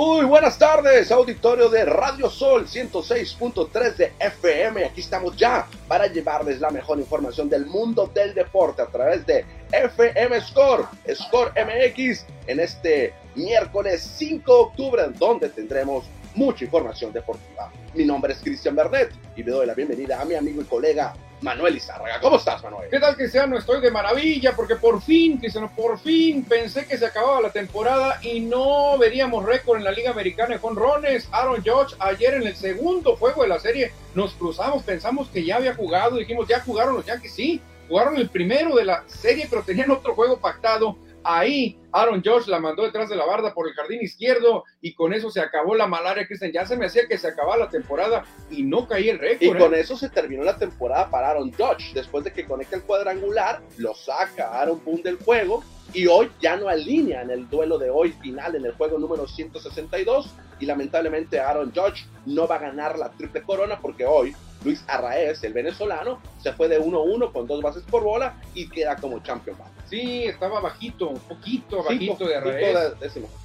Muy buenas tardes, auditorio de Radio Sol 106.3 de FM. Aquí estamos ya para llevarles la mejor información del mundo del deporte a través de FM Score, Score MX, en este miércoles 5 de octubre, donde tendremos mucha información deportiva. Mi nombre es Cristian Bernet y le doy la bienvenida a mi amigo y colega Manuel Izárraga. ¿Cómo estás, Manuel? ¿Qué tal, Cristiano? Estoy de maravilla porque por fin, Cristiano, por fin pensé que se acababa la temporada y no veríamos récord en la Liga Americana de jonrones. Aaron Judge ayer en el segundo juego de la serie nos cruzamos, pensamos que ya había jugado, dijimos, ya jugaron los Yankees, sí, jugaron el primero de la serie, pero tenían otro juego pactado Ahí Aaron Josh la mandó detrás de la barda por el jardín izquierdo y con eso se acabó la malaria, Cristian. Ya se me hacía que se acababa la temporada y no caía el récord. Y con ¿eh? eso se terminó la temporada para Aaron Josh. Después de que conecta el cuadrangular, lo saca Aaron Boone del juego y hoy ya no alinea en el duelo de hoy final en el juego número 162 y lamentablemente Aaron Judge no va a ganar la triple corona porque hoy Luis Arraez, el venezolano, se fue de 1-1 con dos bases por bola y queda como champion. Sí, estaba bajito, un poquito bajito de Arraez.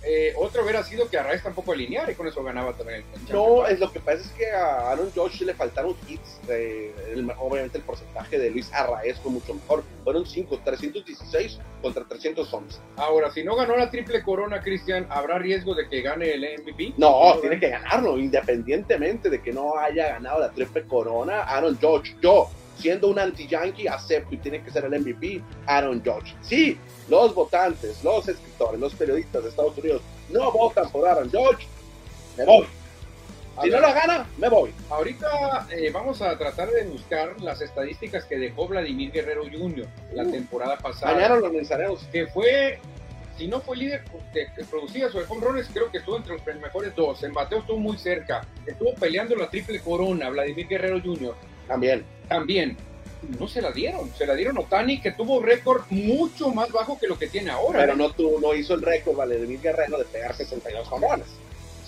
Eh, otro hubiera sido que Arraez tampoco alineara y con eso ganaba también el No, es lo que pasa es que a Aaron Josh le faltaron hits. Eh, obviamente el porcentaje de Luis Arraez fue mucho mejor. Fueron 5, 316 contra 311. Ahora, si no ganó la triple corona, Cristian, ¿habrá riesgo de que gane el MVP? No, tiene que ganarlo, independientemente de que no haya ganado la triple corona. Aaron Judge, yo, siendo un anti-yankee, acepto y tiene que ser el MVP, Aaron Judge. Sí, los votantes, los escritores, los periodistas de Estados Unidos no votan por Aaron Judge, me voy. Si no la gana, me voy. Ahorita eh, vamos a tratar de buscar las estadísticas que dejó Vladimir Guerrero Jr. la temporada pasada. Mañana lo. Que fue si no fue líder de, producidas o de home creo que estuvo entre los mejores dos. En bateo estuvo muy cerca. Estuvo peleando la triple corona, Vladimir Guerrero Jr. También. También. No se la dieron. Se la dieron Otani, que tuvo récord mucho más bajo que lo que tiene ahora. Pero no, tuvo, no hizo el récord Vladimir Guerrero de pegar 62 home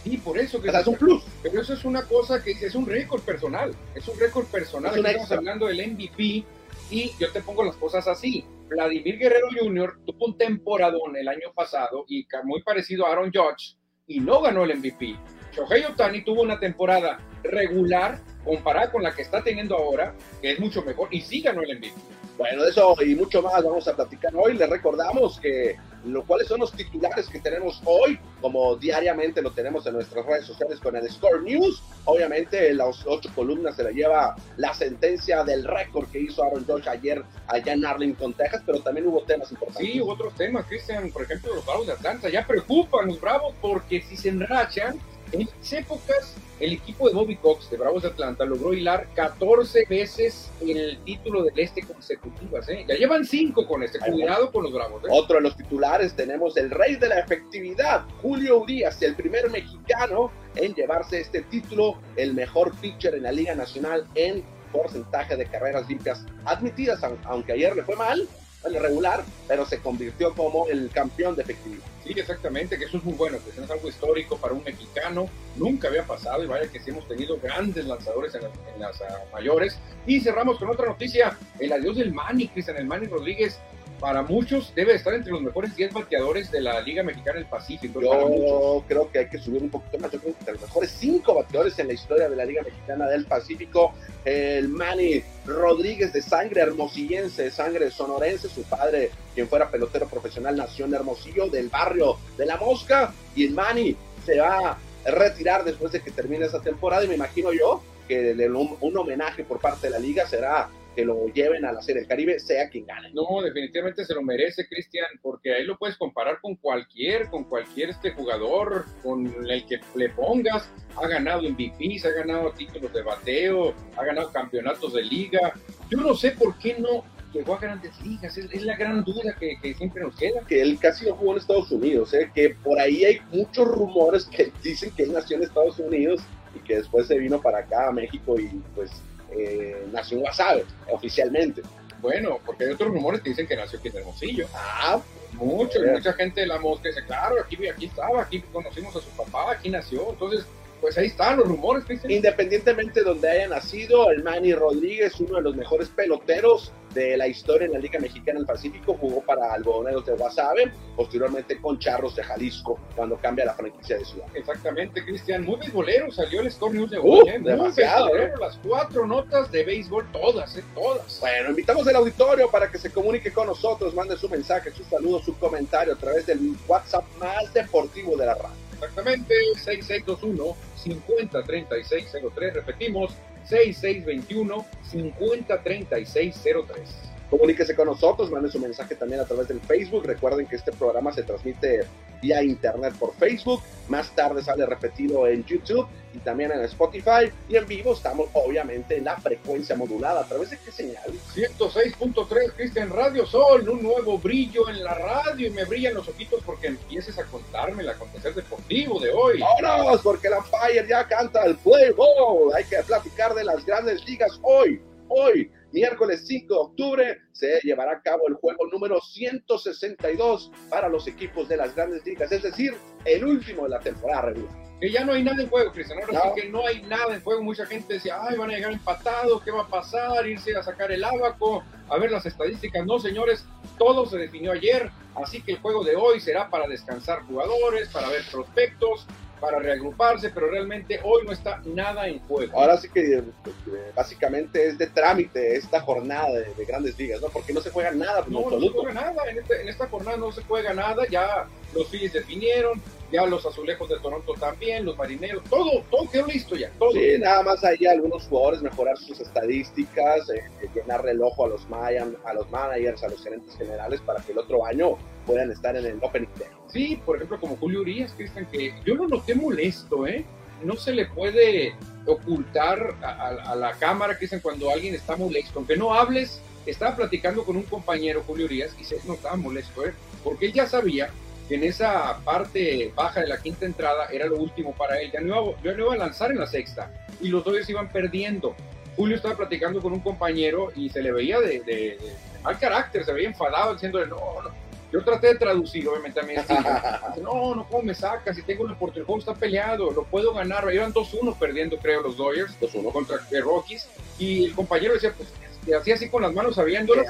Sí, por eso. Que es un plus. Pero eso es una cosa que es un récord personal. Es un récord personal. estamos hablando del MVP y yo te pongo las cosas así. Vladimir Guerrero Jr. tuvo un temporadón el año pasado y muy parecido a Aaron Judge y no ganó el MVP. Shohei Otani tuvo una temporada regular comparada con la que está teniendo ahora, que es mucho mejor, y sí ganó el MVP. Bueno, eso y mucho más vamos a platicar hoy. Les recordamos que lo cuáles son los titulares que tenemos hoy, como diariamente lo tenemos en nuestras redes sociales con el Score News. Obviamente, las ocho columnas se la lleva la sentencia del récord que hizo Aaron Josh ayer allá en Arlington, Texas, pero también hubo temas importantes. Sí, hubo otros temas, Cristian. Por ejemplo, los Bravos de Atlanta ya preocupan los Bravos porque si se enrachan, en esas épocas, el equipo de Bobby Cox de Bravos de Atlanta logró hilar 14 veces el título del Este consecutivas. ¿eh? Ya llevan 5 con este. Cuidado con los Bravos. ¿eh? Otro de los titulares tenemos el rey de la efectividad, Julio Urias, el primer mexicano en llevarse este título, el mejor pitcher en la Liga Nacional en porcentaje de carreras limpias admitidas, aunque ayer le fue mal, el regular, pero se convirtió como el campeón de efectividad. Sí, exactamente, que eso es muy bueno, que es algo histórico para un mexicano, nunca había pasado y vaya que sí hemos tenido grandes lanzadores en las, ah, mayores. Y cerramos con otra noticia, el adiós del Manny, Cristian, el Manny Rodríguez, para muchos debe estar entre los mejores 10 bateadores de la Liga Mexicana del Pacífico. Yo creo que hay que subir un poquito más. Yo creo que entre los mejores 5 bateadores en la historia de la Liga Mexicana del Pacífico, el Manny Rodríguez de sangre hermosillense, de sangre sonorense, su padre, quien fuera pelotero profesional, nació en Hermosillo, del barrio de La Mosca, y el Manny se va a retirar después de que termine esa temporada, y me imagino yo que un homenaje por parte de la liga será que lo lleven a la Serie del Caribe, sea quien gane. No, definitivamente se lo merece, Cristian, porque ahí lo puedes comparar con cualquier, con cualquier este jugador, con el que le pongas. Ha ganado MVPs, ha ganado títulos de bateo, ha ganado campeonatos de liga. Yo no sé por qué no llegó a grandes ligas, es, la gran duda que, siempre nos queda. Que él casi no jugó en Estados Unidos, ¿eh? que por ahí hay muchos rumores que dicen que él nació en Estados Unidos y que después se vino para acá a México y pues eh, nació en Guasave, oficialmente. Bueno, porque hay otros rumores que dicen que nació aquí en Hermosillo. Ah, mucho, mucha gente de la mosca dice, claro, aquí, aquí estaba, aquí conocimos a su papá, aquí nació. Entonces, Pues ahí están los rumores, Cristian. Independientemente de donde haya nacido, el Manny Rodríguez, uno de los mejores peloteros de la historia en la Liga Mexicana del Pacífico, jugó para Algodoneros de Guasave, posteriormente con Charros de Jalisco, cuando cambia la franquicia de ciudad. Exactamente, Cristian. Muy beisbolero salió el Score News de Uh, hoy. ¿eh? Muy demasiado, beisbolero, Las cuatro notas de béisbol, todas, ¿eh? todas. Bueno, invitamos al auditorio para que se comunique con nosotros, mande su mensaje, su saludo, su comentario a través del WhatsApp más deportivo de la radio. Exactamente, 6621-503603. Repetimos, 6621-503603. Comuníquese con nosotros, mande su mensaje también a través del Facebook. Recuerden que este programa se transmite vía internet por Facebook. Más tarde sale repetido en YouTube y también en Spotify. Y en vivo estamos obviamente en la frecuencia modulada. ¿A través de qué señal? 106.3 Cristian Radio Sol, un nuevo brillo en la radio y me brillan los ojitos porque empieces a contarme el acontecer deportivo de hoy. ¡Vámonos! Porque la Empire ya canta el play ball. Hay que platicar de las grandes ligas hoy. Hoy, miércoles 5 de octubre, se llevará a cabo el juego número 162 para los equipos de las grandes ligas, es decir, el último de la temporada regular. Que ya no hay nada en juego, Cristian. Ahora No. sí que no hay nada en juego. Mucha gente decía, ay, van a llegar empatados, ¿qué va a pasar? Irse a sacar el abaco, a ver las estadísticas. No, señores, todo se definió ayer. Así que el juego de hoy será para descansar jugadores, para ver prospectos, para reagruparse, pero realmente hoy no está nada en juego. Ahora sí que eh, básicamente es de trámite esta jornada de, de grandes ligas, ¿no? Porque no se juega nada No, no se juega nada. En, este- en esta jornada no se juega nada. Ya los Phillies definieron, ya los azulejos de Toronto también, los marineros, todo, todo quedó listo ya. Todo. Sí, nada más ahí algunos jugadores mejorar sus estadísticas, eh, eh, llenarle el ojo a los, Mayan, a los managers, a los gerentes generales para que el otro año puedan estar en el Opening Day. Sí, por ejemplo, como Julio Urias, Cristian, que yo lo noté molesto, ¿eh? No se le puede ocultar a, a- a la cámara, Cristian, cuando alguien está molesto. Aunque no hables, estaba platicando con un compañero, Julio Urias, y se notaba molesto, ¿eh? Porque él ya sabía que en esa parte baja de la quinta entrada era lo último para él. Ya no iba, ya no iba a lanzar en la sexta, y los Dodgers iban perdiendo. Julio estaba platicando con un compañero y se le veía de, de- de- mal carácter, se veía enfadado, diciéndole, no, no. Yo traté de traducir, obviamente, a mi estilo. No, no, ¿cómo me sacas? Si tengo una oportunidad, el juego está peleado, lo puedo ganar. Iban 2-1 perdiendo, creo, los Dodgers, 2-1 contra eh, Rockies. Y el compañero decía, pues, que hacía así con las manos sabiéndolo.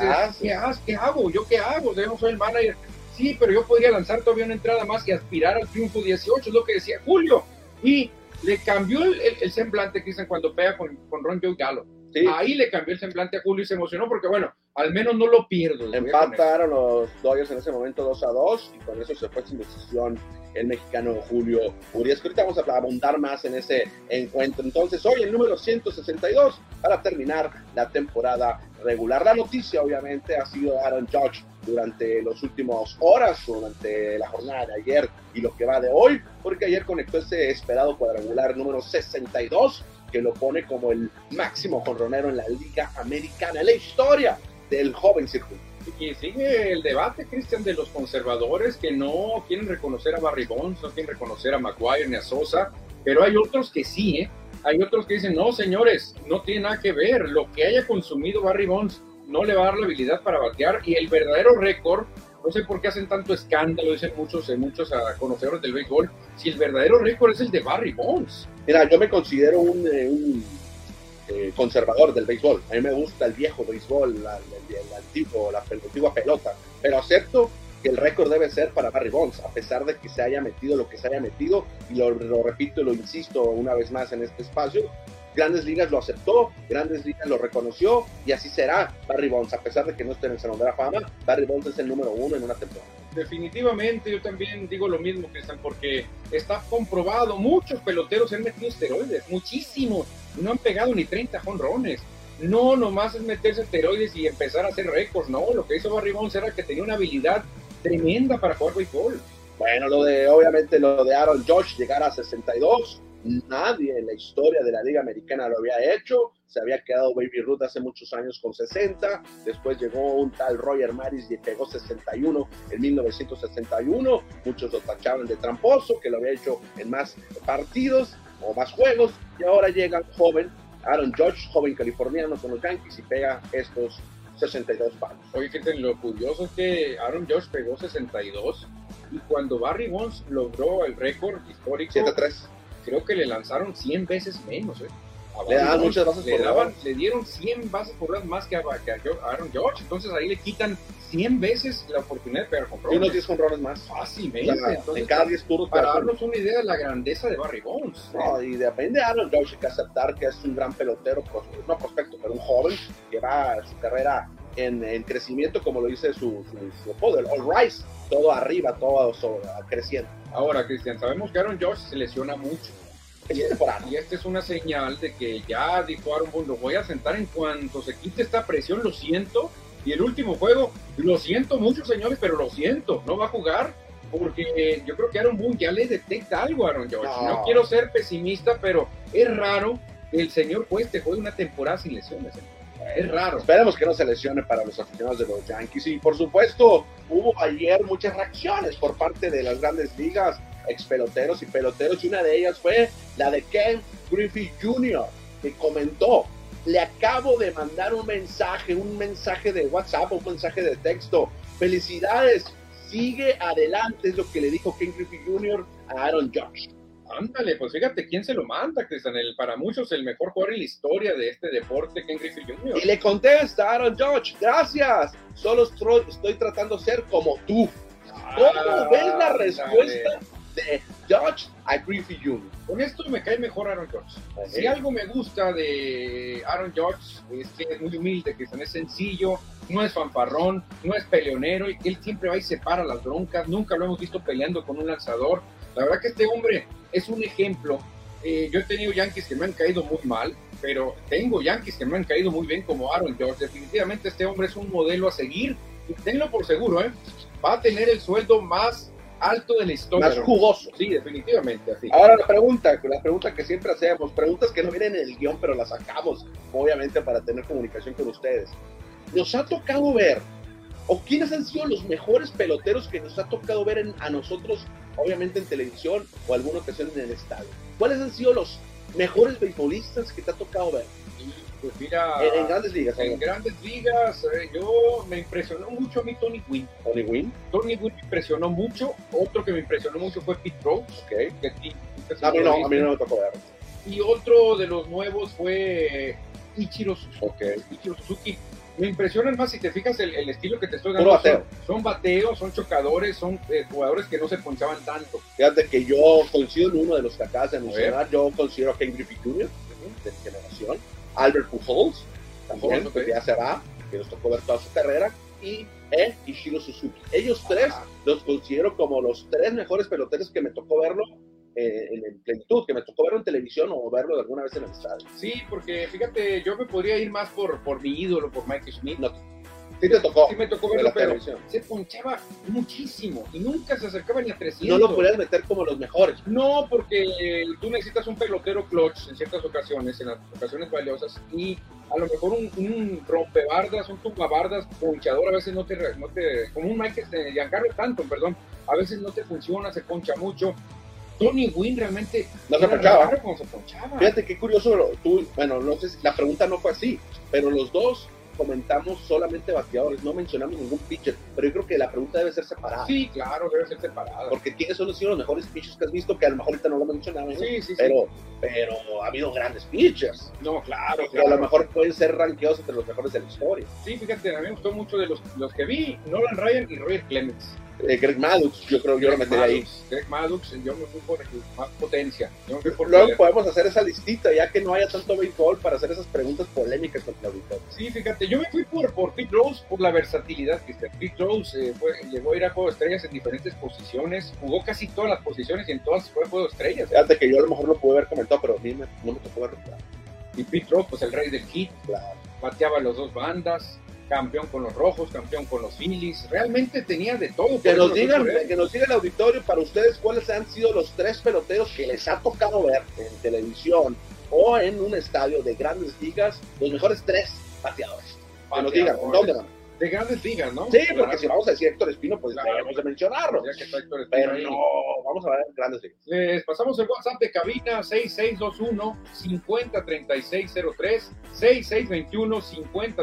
¿Qué. ¿Qué hago? ¿Yo qué hago? Yo no soy el manager. Sí, pero yo podría lanzar todavía una entrada más y aspirar al triunfo 18, es lo que decía Julio. Y le cambió el, el- el semblante, Cristian, cuando pega con, con Ron Joe Gallo. Sí, Ahí le cambió el semblante a Julio y se emocionó porque, bueno, al menos no lo pierdo. empataron los Dodgers en ese momento 2 a 2 y con eso se fue sin decisión el mexicano Julio Urias. Ahorita vamos a abundar más en ese encuentro. Entonces, hoy el número 162 para terminar la temporada regular. La noticia, obviamente, ha sido Aaron Judge durante los últimos horas, durante la jornada de ayer y lo que va de hoy, porque ayer conectó ese esperado cuadrangular número 62, que lo pone como el máximo jonronero en la Liga Americana, la historia del joven circuito. Y sigue el debate, Cristian, de los conservadores que no quieren reconocer a Barry Bonds, no quieren reconocer a Maguire ni a Sosa, pero hay otros que sí, ¿eh? Hay otros que dicen, no, señores, no tiene nada que ver. Lo que haya consumido Barry Bonds no le va a dar la habilidad para batear. Y el verdadero récord, no sé por qué hacen tanto escándalo, dicen muchos, eh, muchos ah, conocedores del béisbol, si el verdadero récord es el de Barry Bonds. Mira, yo me considero un, eh, eh, conservador del béisbol. A mí me gusta el viejo béisbol, la, el, antiguo, la, pel- antigua pelota, pero acepto que el récord debe ser para Barry Bonds, a pesar de que se haya metido lo que se haya metido, y lo, lo repito y lo insisto una vez más en este espacio, Grandes Ligas lo aceptó, Grandes Ligas lo reconoció, y así será Barry Bonds, a pesar de que no esté en el Salón de la Fama, Barry Bonds es el número uno en una temporada. Definitivamente, yo también digo lo mismo, Cristian, porque está comprobado, muchos peloteros han metido esteroides, muchísimos, no han pegado ni 30 jonrones. No, nomás es meterse esteroides y empezar a hacer récords, no, lo que hizo Barry Bonds era que tenía una habilidad tremenda para jugar béisbol. Bueno, lo de, obviamente, lo de Aaron Josh llegar a 62, nadie en la historia de la Liga Americana lo había hecho. Se había quedado Baby Ruth hace muchos años con 60. Después llegó un tal Roger Maris y pegó 61 en 1961. Muchos lo tachaban de tramposo, que lo había hecho en más partidos o más juegos. Y ahora llega un joven, Aaron Josh, joven californiano con los Yankees, y pega estos 62 palos. Oye, Cristian, lo curioso es que Aaron Josh pegó 62 y cuando Barry Bonds logró el récord histórico, 7-3. Creo que le lanzaron 100 veces menos. ¿eh? Le daban muchas bases le, por daban, le dieron 100 bases por bolas más que a, que a Aaron George. Entonces ahí le quitan 100 veces la oportunidad de pegar con Y unos 10 jonrones más. Fácilmente. O sea, Entonces, en cada 10 turnos. para darnos una idea de la grandeza de Barry Bonds. No, y depende de Aaron George, hay que aceptar que es un gran pelotero, no prospecto, pero un joven que va su carrera en, en crecimiento, como lo dice su, su, su apodo, el All Rise, todo arriba, todo sobre- creciendo. Ahora, Cristian, sabemos que Aaron George se lesiona mucho. Es. Y esta es una señal de que ya dijo Aaron Boone, lo voy a sentar en cuanto se quite esta presión, lo siento. Y el último juego, lo siento mucho, señores, pero lo siento, no va a jugar. Porque yo creo que Aaron Boone ya le detecta algo a Aaron George. No. No, quiero ser pesimista, pero es raro que el señor juez te juegue una temporada sin lesiones. ¿eh? Es raro. Esperemos que no se lesione para los aficionados de los Yankees. Y por supuesto, hubo ayer muchas reacciones por parte de las grandes ligas, ex peloteros y peloteros, y una de ellas fue la de Ken Griffey Jr., que comentó. Le acabo de mandar un mensaje, un mensaje de WhatsApp, un mensaje de texto. Felicidades, sigue adelante, es lo que le dijo Ken Griffey Jr. a Aaron Judge. Ándale, pues fíjate quién se lo manda, Cristian. El, para muchos el mejor jugador en la historia de este deporte, Ken Griffey Jr. Y le contesta a Aaron Judge, gracias, solo estoy, estoy tratando de ser como tú. ¿Cómo Ah, ves la respuesta de Judge a Griffey Jr.? Con esto me cae mejor Aaron George. Si algo me gusta de Aaron George es que es muy humilde, que es sencillo, no es fanfarrón, no es peleonero, él siempre va y separa las broncas, nunca lo hemos visto peleando con un lanzador. La verdad que este hombre es un ejemplo. Eh, yo he tenido Yankees que me han caído muy mal, pero tengo Yankees que me han caído muy bien como Aaron George. Definitivamente este hombre es un modelo a seguir. Y tenlo por seguro, ¿eh? va a tener el sueldo más alto de la historia. Más jugoso. Sí, definitivamente así. Ahora la pregunta, la pregunta que siempre hacemos, preguntas que no vienen en el guion, pero las sacamos, obviamente, para tener comunicación con ustedes. Nos ha tocado ver, o quiénes han sido los mejores peloteros que nos ha tocado ver en- a nosotros, obviamente en televisión o alguna ocasión en el estadio. ¿Cuáles han sido los mejores beisbolistas que te ha tocado ver? Pues mira, En, en grandes ligas. en grandes ligas, eh, yo me impresionó mucho a mí Tony Gwynn. Tony Wynn, Tony Gwynn me impresionó mucho. Otro que me impresionó mucho fue Pete Rose. ok. Que a mí lo no, a mí no me tocó ver. Y otro de los nuevos fue Ichiro Suzuki. Ok. Ichiro Suzuki. Me impresionan más si te fijas el, el estilo que te estoy dando. bateo. Son, son bateos, son chocadores, son eh, jugadores que no se ponchaban tanto. Fíjate que yo coincido en uno de los que acabas de mencionar. Yo considero a Ken Griffey Jr., de mi generación. Albert Pujols, también, Pujols, ok. que ya se va, que nos tocó ver toda su carrera. Y eh, Ishiro Suzuki. Ellos tres los considero como los tres mejores peloteros que me tocó verlo eh, en, en plenitud, que me tocó verlo en televisión o verlo de alguna vez en el estadio. Sí, porque fíjate, yo me podría ir más por, por mi ídolo, por Mike Schmidt. No, sí te tocó Sí me tocó verlo, pero televisión. se ponchaba muchísimo y nunca se acercaba ni a 300. No lo podías meter como los mejores. No, porque tú necesitas un pelotero clutch en ciertas ocasiones, en las ocasiones valiosas, y a lo mejor un, un rompebardas, un tumbabardas, ponchador, a veces no te, no te como un Mike de Giancarlo Stanton, perdón, a veces no te funciona, se poncha mucho. Tony Wynn realmente No se ponchaba. se ponchaba. Fíjate qué curioso, tú, bueno, no sé si la pregunta no fue así, pero los dos comentamos solamente bateadores, no mencionamos ningún pitcher, pero yo creo que la pregunta debe ser separada, Sí, claro, debe ser separado. porque ¿quiénes son los, sido los mejores pitchers que has visto? Que a lo mejor ahorita no lo mencionamos, ¿no? Sí, sí, sí. pero, pero ha habido grandes pitchers, no, claro, que a lo claro. mejor pueden ser rankeados entre los mejores de la historia. Sí, fíjate, a mí me gustó mucho de los, los que vi, Nolan Ryan y Roger Clemens. Eh, Greg Maddux, yo creo yo lo metería ahí. Greg Maddux, yo me fui por más potencia. Yo me fui por Luego poder. podemos hacer esa listita, ya que no haya tanto béisbol para hacer esas preguntas polémicas con el auditorio. Sí, fíjate, yo me fui por, por Pete Rose por la versatilidad que este Pete Rose eh, fue- llegó a ir a Juego de Estrellas en diferentes posiciones, jugó casi todas las posiciones y en todas fue Juego de Estrellas. Fíjate que yo a lo mejor lo pude haber comentado, pero a mí me- no me tocó verlo. Y Pete Rose, pues el rey del hit, claro. bateaba las dos bandas, campeón con los rojos, campeón con los Phillies, realmente tenía de todo. Que nos digan, él. que nos diga el auditorio para ustedes cuáles han sido los tres peloteros que les ha tocado ver en televisión o en un estadio de grandes ligas, los mejores tres bateadores. Que nos digan, ¿en dónde van? De grandes ligas, ¿no? Sí, porque Claro, si vamos a decir Héctor Espino, pues Claro. debemos de mencionarlo. ya que está Héctor Espino Pero ahí. no, vamos a ver grandes ligas. Les pasamos el WhatsApp de cabina 6621-503603,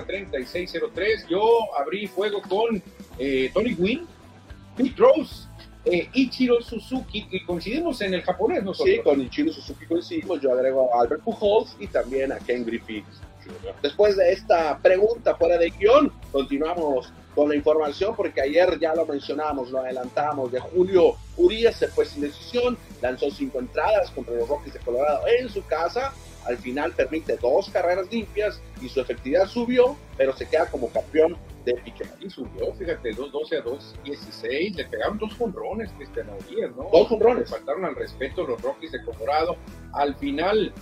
6621-503603. Yo abrí fuego con eh, Tony Gwynn, Pete Rose eh, Ichiro Suzuki, que coincidimos en el japonés nosotros. Sí, con Ichiro Suzuki coincidimos. Yo agrego a Albert Pujols y también a Ken Griffey Jr. Después de esta pregunta fuera de guion, continuamos con la información porque ayer ya lo mencionamos, lo adelantamos, de Julio Urias se fue sin decisión, lanzó cinco entradas contra los Rockies de Colorado en su casa, al final permite dos carreras limpias y su efectividad subió, pero se queda como campeón de pitcher. Y subió, fíjate, 2-12 a 2-16, le pegaron dos jonrones, Cristian Urias, ¿no? Dos jonrones. Faltaron al respeto los Rockies de Colorado. Al final,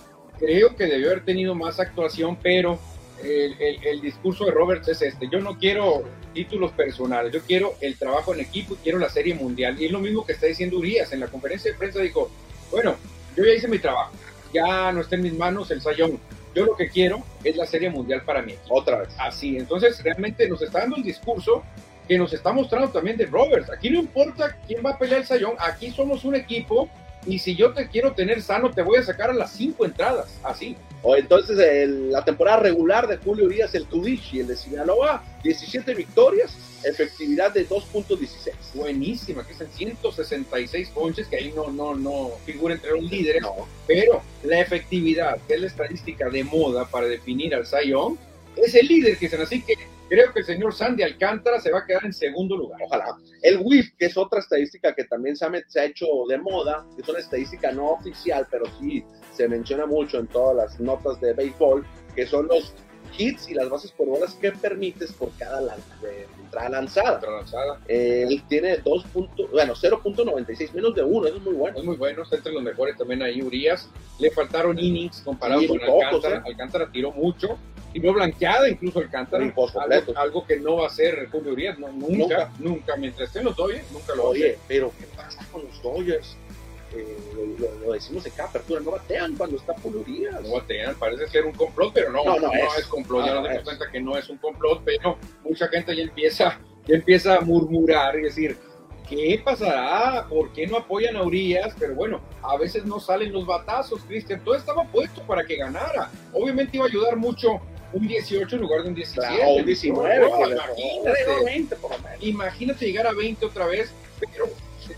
creo que debió haber tenido más actuación, pero el, el, el, discurso de Roberts es este, yo no quiero títulos personales, yo quiero el trabajo en equipo y quiero la serie mundial. Y es lo mismo que está diciendo Urias, en la conferencia de prensa dijo, bueno, yo ya hice mi trabajo, ya no está en mis manos el sayón, yo lo que quiero es la serie mundial para mí. Otra vez. Así, entonces realmente nos está dando el discurso que nos está mostrando también de Roberts. Aquí no importa quién va a pelear el sayón, aquí somos un equipo y si yo te quiero tener sano, te voy a sacar a las cinco entradas, así. O entonces el, la temporada regular de Julio Urias, el Tudichi, el de Sinaloa, 17 victorias, efectividad de 2.16. Buenísima, que es en 166 ponches, que ahí no, no, no figura entre los líderes, no. pero la efectividad, que es la estadística de moda para definir al Sayón, es el líder, que así que creo que el señor Sandy Alcántara se va a quedar en segundo lugar. Ojalá. El WIF, que es otra estadística que también se ha, se ha, hecho de moda, es una estadística no oficial, pero sí se menciona mucho en todas las notas de béisbol, que son los hits y las bases por bolas que permites por cada de entrada lanzada. Entrada lanzada. Eh, él tiene 2. bueno, 0.96, menos de 1, eso es muy bueno. Es muy bueno, está entre los mejores también ahí Urias. Le faltaron innings comparado sí, con pocos, Alcántara. ¿eh? Alcántara tiró mucho y no blanqueada incluso Alcántara. Algo, algo, que no va a ser Julio Urias, no, nunca, nunca, nunca, mientras estén los Dodgers, nunca lo Oye, pero ¿qué pasa con los Dodgers? Eh, lo, lo, decimos en cada apertura, no batean cuando está Julio Urias. No batean, parece ser un complot, pero no, no, no, no es. es. complot, ya nos dimos cuenta que no es un complot, pero mucha gente ya empieza, ya empieza a murmurar y decir, ¿qué pasará? ¿Por qué no apoyan a Urias? Pero bueno, a veces no salen los batazos, Cristian. Todo estaba puesto para que ganara. Obviamente iba a ayudar mucho un 18 en lugar de un 17. Claro, un 19. No, no, imagínate, 20 por lo menos. imagínate llegar a 20 otra vez, pero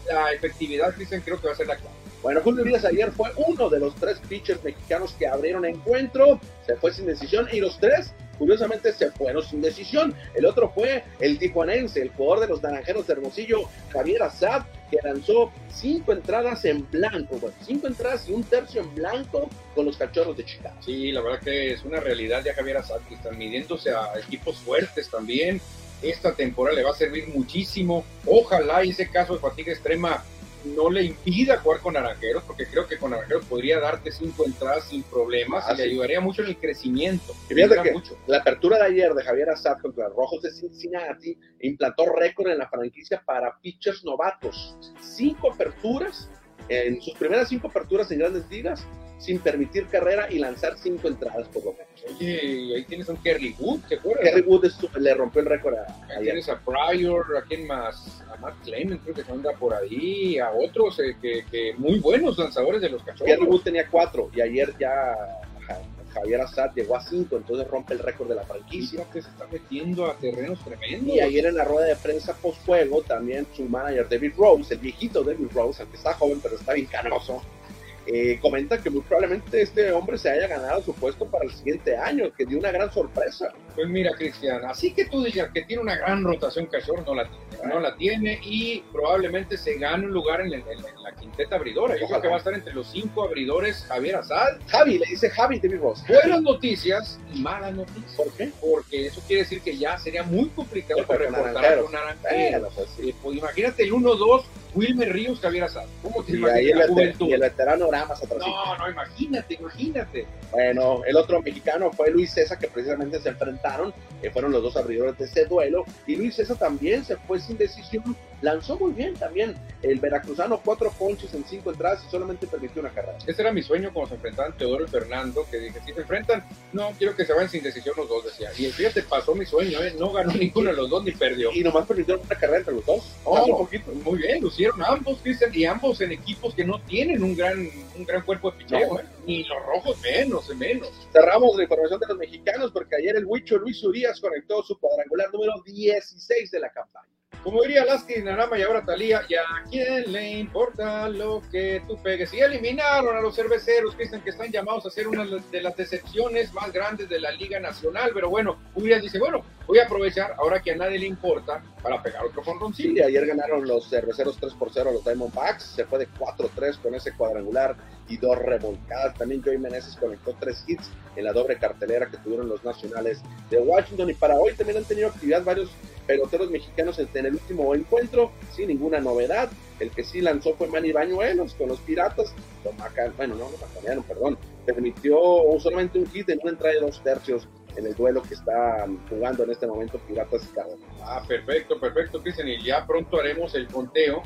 la efectividad, Cristian, creo que va a ser la clave. Bueno, Julio Urias ayer fue uno de los tres pitchers mexicanos que abrieron encuentro, se fue sin decisión y los tres curiosamente se fueron sin decisión. El otro fue el tijuanense, el jugador de los naranjeros de Hermosillo, Javier Azad, que lanzó cinco entradas en blanco, bueno, cinco entradas y un tercio en blanco con los cachorros de Chicago. Sí, la verdad que es una realidad ya Javier Azad, que están midiéndose a equipos fuertes también. Esta temporada le va a servir muchísimo. Ojalá ese caso de fatiga extrema no le impida jugar con Naranjeros, porque creo que con Naranjeros podría darte cinco entradas sin problemas ah, y le ayudaría mucho en el crecimiento. Y fíjate que mucho. la apertura de ayer de Javier Assad contra los Rojos de Cincinnati implantó récord en la franquicia para pitchers novatos. Cinco aperturas, en sus primeras cinco aperturas en grandes ligas, sin permitir carrera y lanzar cinco entradas por lo menos. Oye, ahí tienes a un Kerry Wood, ¿te acuerdas? Kerry Wood es, le rompió el récord a, Ahí tienes a Pryor, a quién más, a Matt Clement creo que anda por ahí, a otros eh, que, que, muy buenos lanzadores de los cachorros. Kerry Wood tenía cuatro y ayer ya Javier Assad llegó a cinco, entonces rompe el récord de la franquicia. que se está metiendo a terrenos tremendos. Y ayer en la rueda de prensa post juego también su manager David Rose, el viejito David Rose, aunque está joven pero está bien canoso, eh, comenta que muy probablemente este hombre se haya ganado su puesto para el siguiente año, que dio una gran sorpresa. Pues mira, Cristian, así que tú digas que tiene una gran rotación Cachorro, no la tiene, no la tiene y probablemente se gane un lugar en, el, en la quinteta abridora. Yo Ojalá. creo que va a estar entre los cinco abridores Javier Azad. Javi, le dice Javi David Ross. Buenas noticias y malas noticias. ¿Por qué? Porque eso quiere decir que ya sería muy complicado para reportar con Naranjeros. Pues, sí. eh, pues imagínate el 1-2 Wilmer Ríos, Javier Azad. ¿Cómo te y imaginas la juventud? Y el veterano Ramas atrás. No, no, imagínate, imagínate. Bueno, el otro mexicano fue Luis César, que precisamente se enfrentaron, que fueron los dos abridores de ese duelo, y Luis César también se fue sin decisión, lanzó muy bien también. El veracruzano, cuatro ponches en cinco entradas y solamente permitió una carrera. Ese era mi sueño cuando se enfrentaban Teodoro y Fernando, que dije, si se enfrentan, no, quiero que se vayan sin decisión los dos, decía. Y fíjate, pasó mi sueño, ¿eh? no ganó ninguno de los dos ni perdió. Y nomás permitieron una carrera entre los dos. Oh, un poquito. Muy bien, lucieron ambos, Cristian, y ambos en equipos que no tienen un gran, un gran cuerpo de picheo, no. ¿eh? ni los rojos menos, menos. Cerramos la información de los mexicanos porque ayer el Huicho Luis Urias conectó su cuadrangular número 16 de la campaña. Como diría Lasky Narama y ahora Talía, ¿y a quién le importa lo que tú pegues? Y eliminaron a los cerveceros, Cristian, que están llamados a ser una de las decepciones más grandes de la Liga Nacional. Pero bueno, Urias dice, bueno, voy a aprovechar ahora que a nadie le importa para pegar otro jonroncillo. Sí, ayer ganaron los cerveceros 3 por 0 a los Diamondbacks, se fue de 4-3 con ese cuadrangular y dos revolcadas. También Joey Meneses conectó tres hits en la doble cartelera que tuvieron los nacionales de Washington. Y para hoy también han tenido actividad varios peloteros mexicanos en el último encuentro, sin ninguna novedad. El que sí lanzó fue Manny Bañuelos con los Piratas. bueno, no, no perdón. Permitió solamente un hit en una entrada de dos tercios en el duelo que están jugando en este momento Piratas y Cardenales. Ah, perfecto, perfecto, Cristian. Y ya pronto haremos el conteo,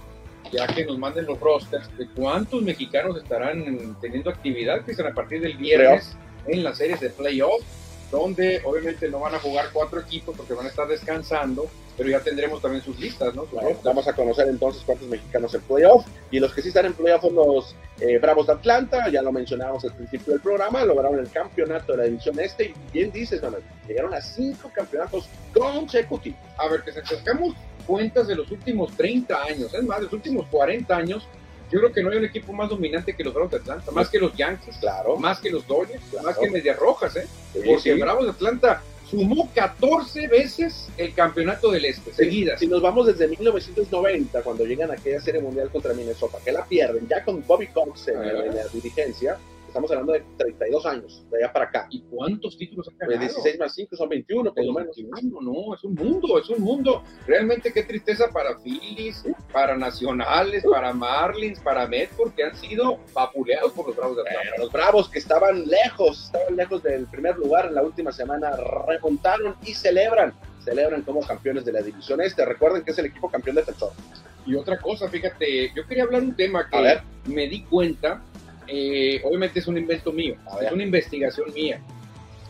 ya que nos manden los rosters de cuántos mexicanos estarán teniendo actividad, Cristian, a partir del viernes en las series de playoff donde obviamente no van a jugar cuatro equipos porque van a estar descansando, pero ya tendremos también sus listas, ¿no? vamos a conocer entonces cuántos mexicanos en playoff, y los que sí están en playoff son los eh, Bravos de Atlanta, ya lo mencionábamos al principio del programa, lograron el campeonato de la división este, y bien dices, Manuel, llegaron a cinco campeonatos consecutivos. A ver, que se sacamos cuentas de los últimos 30 años, es más, de los últimos 40 años, yo creo que no hay un equipo más dominante que los Bravos de Atlanta, más que los Yankees, claro, más que los Dodgers, más que Medias Rojas, ¿eh? Porque Bravos de Atlanta sumó 14 veces el campeonato del Este, seguidas. Si nos vamos desde 1990, cuando llegan a aquella serie mundial contra Minnesota, que la pierden, ya con Bobby Cox en, en la dirigencia, Estamos hablando de 32 años, de allá para acá. ¿Y cuántos títulos han ganado? 16 más 5 son 21, por lo menos. no, es un mundo, es un mundo. Realmente qué tristeza para Phillies, para Nacionales, para Marlins, para Mets, porque han sido vapuleados por los Bravos de Atlanta. los Bravos que estaban lejos, estaban lejos del primer lugar en la última semana, remontaron y celebran, celebran como campeones de la división este. Recuerden que es el equipo campeón de defensor. Y otra cosa, fíjate, yo quería hablar un tema que me di cuenta eh, obviamente es un invento mío, es una investigación mía.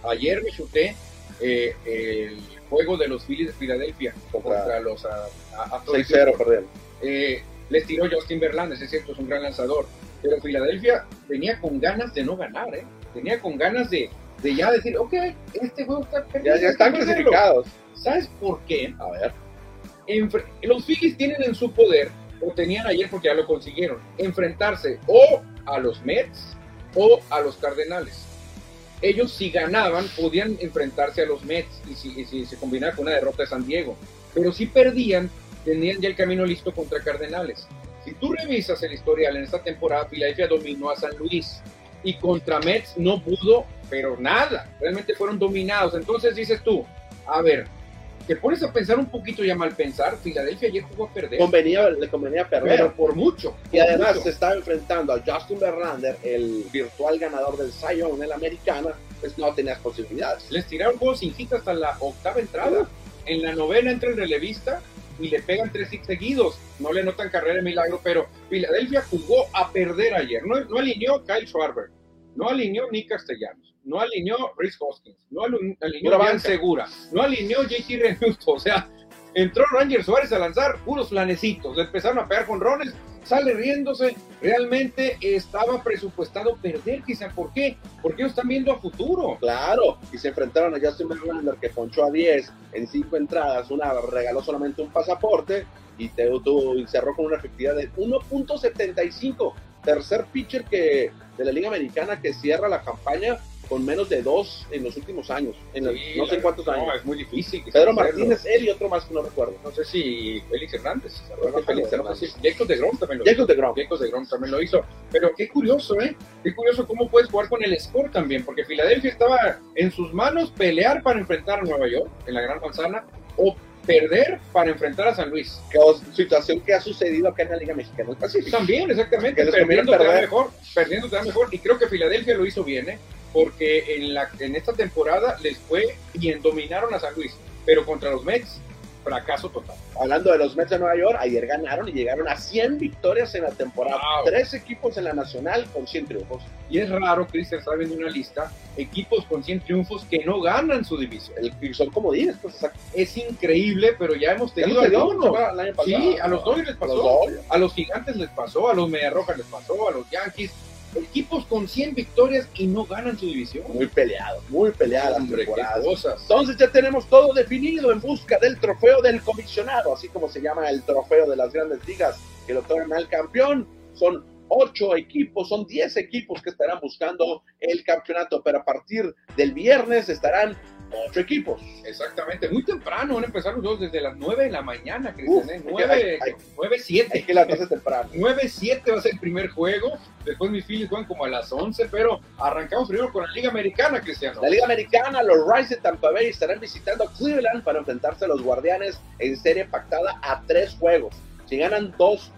Ayer me chuté eh, el juego de los Phillies de Filadelfia contra, los 6-0, perdón. Eh, les tiró Justin Verlander, es cierto, es un gran lanzador. Pero Filadelfia tenía con ganas de no ganar, ¿eh? tenía con ganas de, de ya decir, ok, este juego está perdido. Ya, están clasificados. ¿Sabes por qué? A ver. los Phillies tienen en su poder, o tenían ayer porque ya lo consiguieron, enfrentarse o a los Mets o a los Cardenales. Ellos si ganaban podían enfrentarse a los Mets y si, se combinaba con una derrota de San Diego, pero si perdían tenían ya el camino listo contra Cardenales. Si tú revisas el historial en esta temporada, Philadelphia dominó a San Luis y contra Mets no pudo, pero nada, realmente fueron dominados. Entonces dices tú, a ver, te pones a pensar un poquito ya mal pensar, Filadelfia ayer jugó a perder. Convenía, le convenía perder. Pero por mucho. y además se estaba enfrentando a Justin Verlander, el virtual ganador del Cy en la americana, pues no tenías posibilidades. Les tiraron juegos sin hit hasta la octava entrada. En la novena entra el relevista y le pegan tres hits seguidos. No le notan carrera de milagro, pero Filadelfia jugó a perder ayer. No, no alineó Kyle Schwarber, no alineó Nick Castellanos no alineó Rhys Hoskins, no alineó Jan Segura, no alineó JT Renusto, o sea, entró Ranger Suárez a lanzar puros flanecitos, empezaron a pegar con rones, sale riéndose, realmente estaba presupuestado perder, quizá, ¿por qué? Porque ellos están viendo a futuro. Claro, y se enfrentaron a Justin Verlander que ponchó a 10 en 5 entradas, una regaló solamente un pasaporte y, te, y cerró con una efectividad de 1.75, tercer pitcher que de la Liga Americana que cierra la campaña con menos de dos en los últimos años, en no sé cuántos años. es muy difícil. Pedro Martínez, él y otro más que no recuerdo. No sé si Félix Hernández. Félix Hernández. Jacob de Grom también lo Jacob de Grom. Jacob de Grom también lo hizo. Pero qué curioso, ¿eh? Qué curioso cómo puedes jugar con el score también, porque Filadelfia estaba en sus manos pelear para enfrentar a Nueva York en la Gran Manzana o perder para enfrentar a San Luis. Que, situación que ha sucedido acá en la Liga Mexicana También, exactamente. perdiendo te da mejor, perdiendo te da mejor. Y creo que Filadelfia lo hizo bien, ¿eh? porque en, la, en esta temporada les fue bien, dominaron a San Luis, pero contra los Mets, fracaso total. Hablando de los Mets de Nueva York, ayer ganaron y llegaron a 100 victorias en la temporada. Tres equipos en la nacional con 100 triunfos. Y es raro, Cristian, está viendo una lista, equipos con 100 triunfos que no ganan su división. El, son como 10, pues, Es increíble, pero ya hemos tenido algunos. Sí, a los Dodgers les pasó, a los Gigantes les pasó, a los Rojas les pasó, a los Yankees equipos con 100 victorias y no ganan su división. Muy peleado, muy peleada Hombre, qué cosas. Entonces ya tenemos todo definido en busca del trofeo del comisionado, así como se llama el trofeo de las grandes ligas, que lo otorgan al campeón. Son ocho equipos, son diez equipos que estarán buscando el campeonato, pero a partir del viernes estarán ocho equipos. Exactamente, muy temprano van a empezar los dos desde las 9 de la mañana, Cristian. ¿eh? hay que- 9, hay- 9, Hay 7. que levantarse temprano. 9-7 va a ser el primer juego. Después mis Phillies juegan como a las 11, pero arrancamos primero con la Liga Americana, Cristiano. La Liga Americana, los Rays de Tampa Bay estarán visitando a Cleveland para enfrentarse a los Guardianes en serie pactada a tres juegos. Si ganan dos,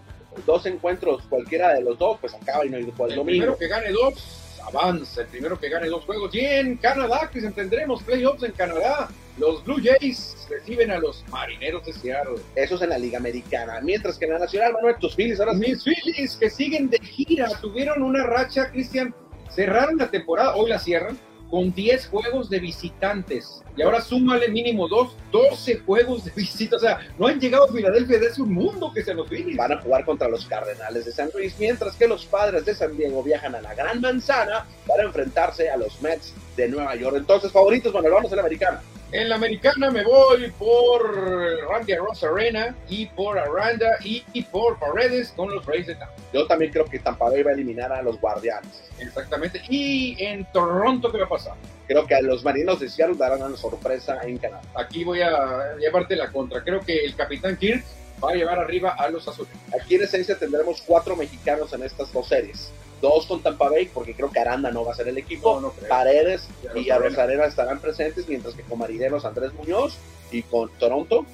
dos encuentros, cualquiera de los dos, pues acaba y no hay el domingo. primero que gane dos, avanza. El primero que gane dos juegos. Y en Canadá, Cristian, tendremos playoffs en Canadá. Los Blue Jays reciben a los Marineros de Seattle. Eso es en la Liga Americana. Mientras que en la Nacional, Manuel, tus Phillies ahora sí. Mis Phillies que siguen de gira tuvieron una racha, Cristian. Cerraron la temporada, hoy la cierran, con 10 juegos de visitantes. Y ahora súmale mínimo dos, 12 juegos de visita. O sea, no han llegado a Filadelfia desde un mundo que se los Phillies. Van a jugar contra los Cardenales de San Luis, mientras que los padres de San Diego viajan a la Gran Manzana para enfrentarse a los Mets de Nueva York. Entonces, favoritos, Manuel, vamos a la americana. En la americana me voy por Randy Ross Arena y por Aranda y, y por Paredes con los Rays de Tampa. Yo también creo que Tampa Bay va a eliminar a los Guardianes. Exactamente. Y en Toronto, ¿qué va a pasar? Creo que a los Marinos de Seattle darán una sorpresa en Canadá. Aquí voy a llevarte la contra. Creo que el capitán Kirk va a llevar arriba a los azules. Aquí en esencia tendremos cuatro mexicanos en estas dos series. Dos con Tampa Bay, porque creo que Aranda no va a ser el equipo. No, no. Paredes Y y a a Rosarena. Rosarena estarán presentes, mientras que con Marineros Andrés Muñoz y con Toronto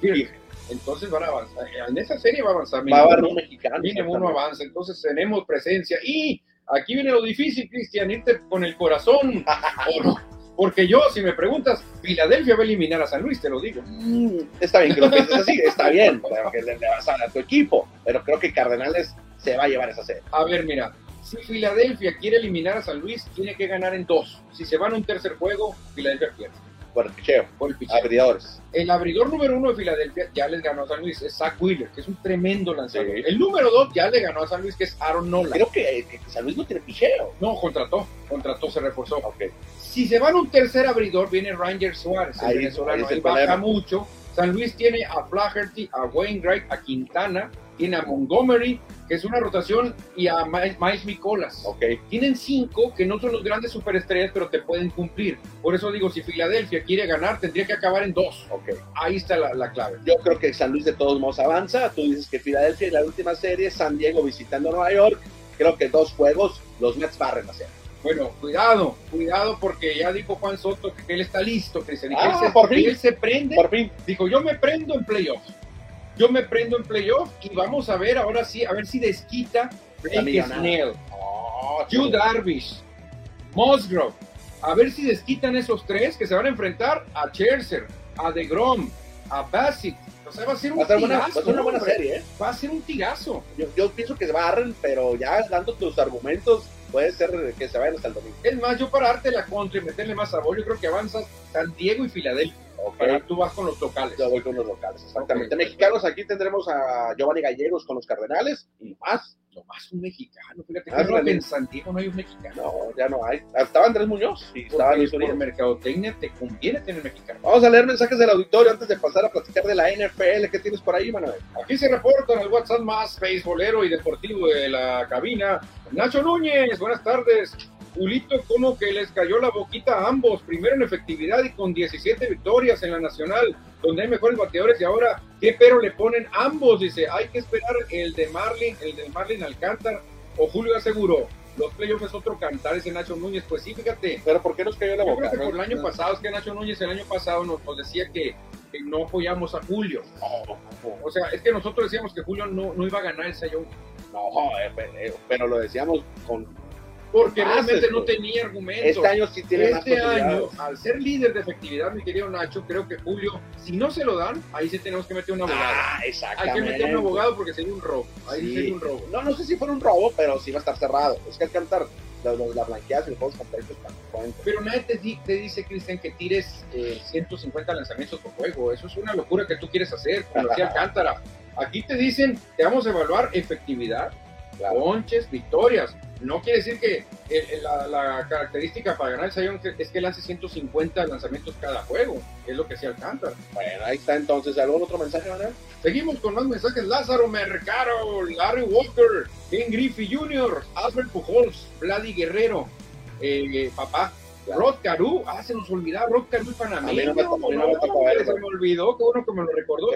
Kirk. Entonces van a avanzar. En esa serie va a avanzar. va a haber un mexicano. mínimo uno avanza. Entonces tenemos presencia. Y aquí viene lo difícil, Cristian, irte con el corazón o no. Porque yo, si me preguntas, Filadelfia va a eliminar a San Luis, te lo digo. Mm, Está bien que lo pienses así, está bien, pero que le, vas a dar a tu equipo. Pero creo que Cardenales se va a llevar esa serie. A ver, mira, si Filadelfia quiere eliminar a San Luis, tiene que ganar en dos. Si se van a un tercer juego, Filadelfia pierde. El picheo, Por el picheo. abridores. El abridor número uno de Filadelfia ya les ganó a San Luis, es Zach Wheeler, que es un tremendo lanzador. Sí. El número dos ya le ganó a San Luis, que es Aaron Nola. Creo que, que San Luis no tiene picheo. No, contrató, contrató, se reforzó. Ok. Si se van a un tercer abridor, viene Ranger Suárez, el Ahí- venezolano, ahí el baja problema. mucho. San Luis tiene a Flaherty, a Wainwright, a Quintana, tiene a Montgomery, que es una rotación, y a Miles Miles Mikolas. Ok. Tienen cinco que no son los grandes superestrellas, pero te pueden cumplir. Por eso digo, si Filadelfia quiere ganar, tendría que acabar en dos. Ok. Ahí está la, la clave. Yo creo que San Luis de todos modos avanza. Tú dices que Filadelfia en la última serie, San Diego visitando Nueva York. Creo que dos juegos los Mets barren a cero. Bueno, cuidado, cuidado, porque ya dijo Juan Soto que él está listo, que Ah, él, se, por que fin. él se prende. Por fin. Dijo, yo me prendo en playoffs. Yo me prendo en playoffs y vamos a ver ahora sí, a ver si desquita Blake. Snell, Oh, Hugh Darvish, Musgrove. A ver si desquitan esos tres que se van a enfrentar a Scherzer, a DeGrom, a Bassett. O sea, va a ser un Va buena, va a tirazo. ser una buena serie, ¿eh? Va a ser un tirazo. Yo, yo pienso que se barren, pero ya dando tus argumentos, puede ser que se vayan hasta el domingo. Es más, yo para darte la contra y meterle más sabor, yo creo que avanzas San Diego y Filadelfia. Tú vas con los locales. Yo voy con los locales, exactamente. Ok. Mexicanos, aquí tendremos a Giovanni Gallegos con los Cardenales y más. Nomás un mexicano. Fíjate, Ah, en San Diego no hay un mexicano. No, ya no hay. Estaba Andrés Muñoz y estaba Luis por mercadotecnia te conviene tener mexicano. Vamos a leer mensajes del auditorio antes de pasar a platicar de la NFL. ¿Qué tienes por ahí, Manuel? Aquí se reportan el WhatsApp más beisbolero y deportivo de la cabina. Nacho Núñez, buenas tardes. Julito, como que les cayó la boquita a ambos, primero en efectividad y con 17 victorias en la nacional, donde hay mejores bateadores y ahora, ¿qué pero le ponen ambos? Dice, hay que esperar el de Marlin, el de Marlin Alcántar o Julio aseguró. Los playoffs es otro cantar ese Nacho Núñez. Pues sí, fíjate, Pero ¿por qué nos cayó la yo boca? creo que por el No, año no, pasado, es que Nacho Núñez el año pasado nos, nos decía que, que no apoyamos a Julio. No, O sea, es que nosotros decíamos que Julio no, no iba a ganar el Sayón no, eh, eh, pero lo decíamos con... porque realmente no pues. tenía argumentos. Este año sí tiene más Este año, al ser líder de efectividad, mi querido Nacho, creo que Julio, si no se lo dan, ahí sí tenemos que meter un abogado. Ah, Hay exactamente. que meter un abogado porque sería un robo. Ahí Sí. sería un robo. No, no sé si fuera un robo, pero sí va a estar cerrado. Es que al cantar la, la, blanqueada y los juegos completos. Pero nadie te, di- te dice, Cristian, que tires eh, 150 lanzamientos por juego. Eso es una locura que tú quieres hacer, como decía Alcántara. Aquí te dicen, te vamos a evaluar efectividad, Claro. ponches, victorias. No quiere decir que la, característica para ganar el Cy es que lance 150 lanzamientos cada juego, es lo que se alcanza. Bueno, ahí está entonces. ¿Algún otro mensaje, Manuel? Seguimos con más mensajes. Lázaro Mercado, Larry Walker, Ken Griffey Jr., Alfred Pujols, Vladi Guerrero, eh, papá, Rod Caru, ah, se nos olvidaba Rod Caru panameño. No, no, no, se me olvidó, qué bueno que me lo recordó.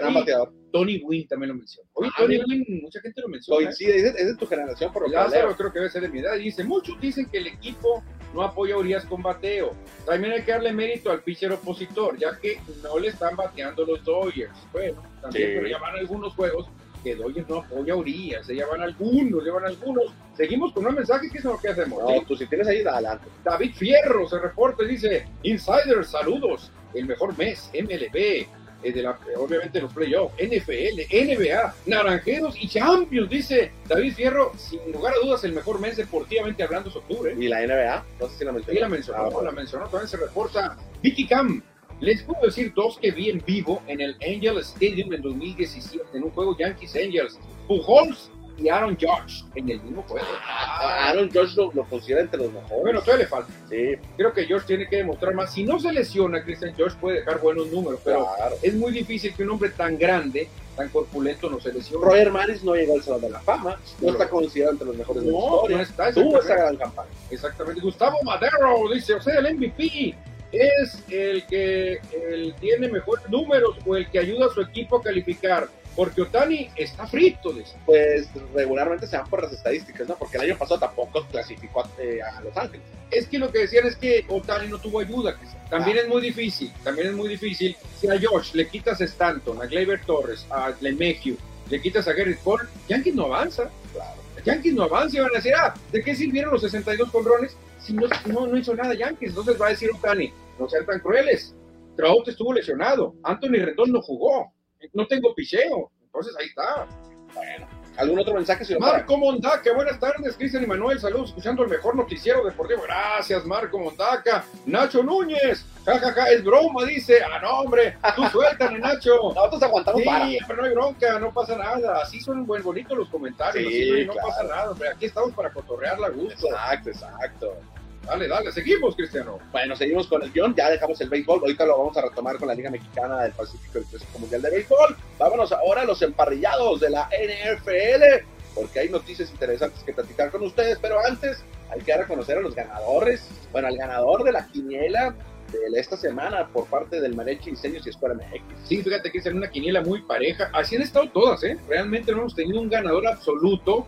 Tony Wynn también lo mencionó. Oye, ah, Tony Wynn, mucha gente lo menciona. Sí, es, de tu generación, por lo que Lázaro creo que debe ser de mi edad. dice, muchos dicen que el equipo no apoya a Urias con bateo. También hay que darle mérito al pitcher opositor, ya que no le están bateando los Dodgers. Bueno, también pero ya van algunos juegos que Dodgers no apoya a Urias, se llevan algunos, llevan algunos. Seguimos con un mensaje, ¿qué es lo que hacemos? No, tú si tienes ahí, adelante. David Fierro se reporta y dice, Insiders, saludos, el mejor mes, MLB, eh, de la, obviamente los playoffs, NFL, NBA, Naranjeros y Champions, dice David Fierro, sin lugar a dudas el mejor mes deportivamente hablando es octubre. ¿Y la NBA? No sé si la mencionó. Sí, la mencionó, ah, la mencionó, también se reporta Vicky Cam, les puedo decir dos que vi en vivo en el Angel Stadium en 2017, en un juego Yankees Angels. Pujols y Aaron George en el mismo juego. Ah, Aaron George lo, considera entre los mejores. Bueno, todavía le falta. Sí. Creo que George tiene que demostrar más. Si no se lesiona, Christian George puede dejar buenos números, pero es muy difícil que un hombre tan grande, tan corpulento, no se lesione. Roger Maris no llega al Salón de la Fama, no, está considerado entre los mejores de la historia. No está. Tuvo esa gran campaña. Exactamente. Gustavo Madero dice, o sea, el MVP es el que el tiene mejores números o el que ayuda a su equipo a calificar. Porque Otani está frito. Dice. Pues regularmente se van por las estadísticas, ¿no? Porque el año pasado tampoco clasificó eh, a, Los Ángeles. Es que lo que decían es que Otani no tuvo ayuda. También es muy difícil, también es muy difícil. Si a George le quitas a Stanton, a Gleyber Torres, a LeMahieu, le quitas a Garrett Cole, Yankees no avanza. Claro. Yankees no avanza y van a decir, ah, ¿de qué sirvieron los 62 conrones si no, no, no hizo nada Yankees? Entonces va a decir Otani, no sean tan crueles. Trout estuvo lesionado, Anthony Rendón no jugó, no tengo picheo, entonces ahí está. Bueno, ¿algún otro mensaje? Señor Marco Mondaca, buenas tardes, Cristian y Manuel, saludos, escuchando el mejor noticiero deportivo. Gracias, Marco Mondaca. Nacho Núñez, jajaja, ja, ja, es broma, dice. Ah, no, hombre, tú suéltale, Nacho. Nosotros aguantamos sí, pero no hay bronca, no pasa nada. Así son buen bonitos los comentarios, sí, no, pasa nada, hombre. Aquí estamos para cotorrear la gusto. Exacto, exacto. Dale, dale, seguimos, Cristiano. Bueno, seguimos con el guion, ya dejamos el béisbol, ahorita lo vamos a retomar con la Liga Mexicana del Pacífico el Clásico Mundial de Béisbol. Vámonos ahora a los emparrillados de la NFL, porque hay noticias interesantes que platicar con ustedes, pero antes hay que reconocer a los ganadores, bueno, al ganador de la quiniela de esta semana por parte del Marechi Diseños y Escuela MX. Sí, fíjate que es una quiniela muy pareja, así han estado todas, ¿eh? Realmente no hemos tenido un ganador absoluto,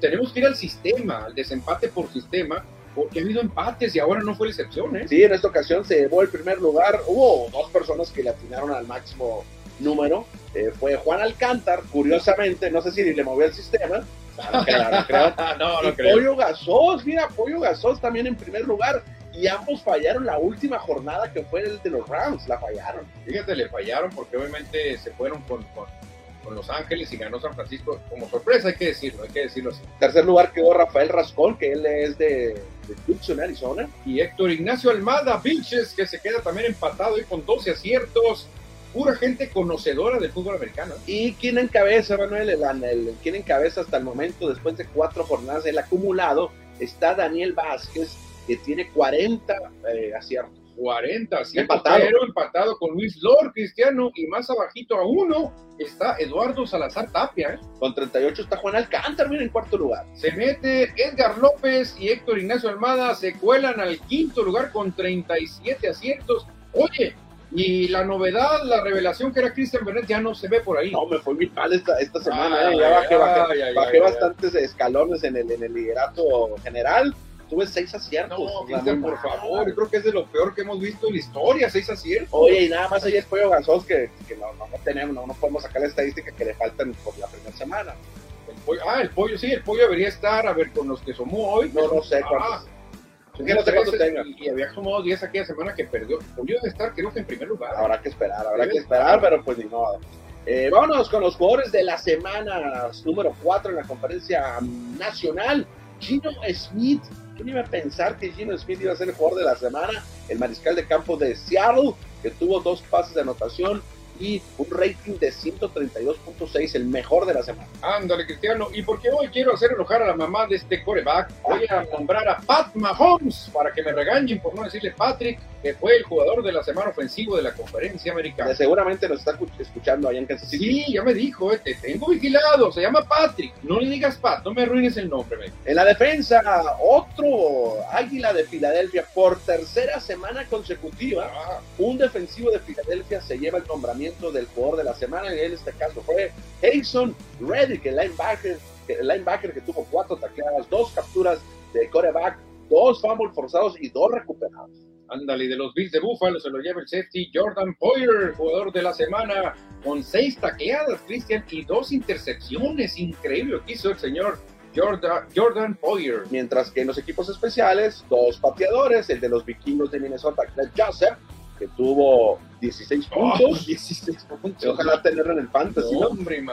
tenemos que ir al sistema, al desempate por sistema, porque ha habido empates y ahora no fue la excepción, ¿eh? Sí, en esta ocasión se llevó el primer lugar. Hubo dos personas que le atinaron al máximo número. Eh, fue Juan Alcántar, curiosamente, no sé si le movió el sistema. No, creo, no, no, y Pollo Gasos, mira, Pollo Gasos también en primer lugar. Y ambos fallaron la última jornada que fue el de los Rams, la fallaron. Fíjate, le fallaron porque obviamente se fueron con con Los Ángeles y ganó San Francisco como sorpresa, hay que decirlo, hay que decirlo así. Tercer lugar quedó Rafael Rascón, que él es de, de Tucson, Arizona. Y Héctor Ignacio Almada Vilches, que se queda también empatado y con 12 aciertos. Pura gente conocedora del fútbol americano. ¿Y quién encabeza, Manuel? El, el, ¿Quién encabeza hasta el momento, después de cuatro jornadas del acumulado? Está Daniel Vázquez, que tiene 40 eh, aciertos. 40, empatado. pero empatado con Luis Lor, Cristiano, y más abajito a uno está Eduardo Salazar Tapia. ¿eh? Con 38 está Juan Alcántara, mira, en cuarto lugar. Se mete Edgar López y Héctor Ignacio Almada, se cuelan al quinto lugar con 37 aciertos. Oye, y la novedad, la revelación que era Cristian Bernet ya no se ve por ahí. No, me fue muy mal esta, esta semana, ¿eh? ya bajé, bajé, bastantes escalones en el, en el liderato general tuve seis aciertos. No, por favor, yo creo que es de lo peor que hemos visto en la historia, seis aciertos. Oye, y nada más ahí el pollo Gasol que, que no, no, tenemos, no, no, podemos sacar la estadística que le faltan por la primera semana. El pollo, ah, el pollo, sí, el pollo debería estar, a ver, con los que somos hoy. No, no sé cuántos. Ah, no sé cuántos tenga. Y, había sumado 10 aquella semana que perdió. El pollo debe estar, creo que en primer lugar. Habrá que esperar, habrá que esperar, pero pues ni modo. Eh, vámonos con los jugadores de la semana número 4 en la conferencia nacional. Gino Smith ¿Quién iba a pensar que Gino Smith iba a ser el jugador de la semana? El mariscal de campo de Seattle, que tuvo dos pases de anotación y un rating de 132.6, el mejor de la semana. Ándale, Cristiano. Y porque hoy quiero hacer enojar a la mamá de este coreback, voy a nombrar a Pat Mahomes para que me regañen por no decirle Patrick, que fue el jugador de la semana ofensivo de la conferencia americana. seguramente nos está escuchando allá en Kansas City. Sí, ya me dijo, eh, te tengo vigilado, se llama Patrick. No le digas Pat, no me arruines el nombre. Me. En la defensa, otro Águila de Filadelfia por tercera semana consecutiva. Ah. Un defensivo de Filadelfia se lleva el nombramiento del jugador de la semana y en este caso fue Jason Reddick, el linebacker, el linebacker que tuvo cuatro tacleadas, dos capturas de coreback, dos fumbles forzados y dos recuperados. Ándale, de los Bills de Buffalo se lo lleva el safety Jordan Poyer, jugador de la semana, con seis taqueadas, Christian, y dos intercepciones. Increíble lo que hizo el señor Jordan, Jordan Poyer. Mientras que en los equipos especiales, dos pateadores, el de los vikingos de Minnesota, Craig Joseph, que tuvo 16 puntos. 16 puntos. Ojalá tenerlo en el fantasy.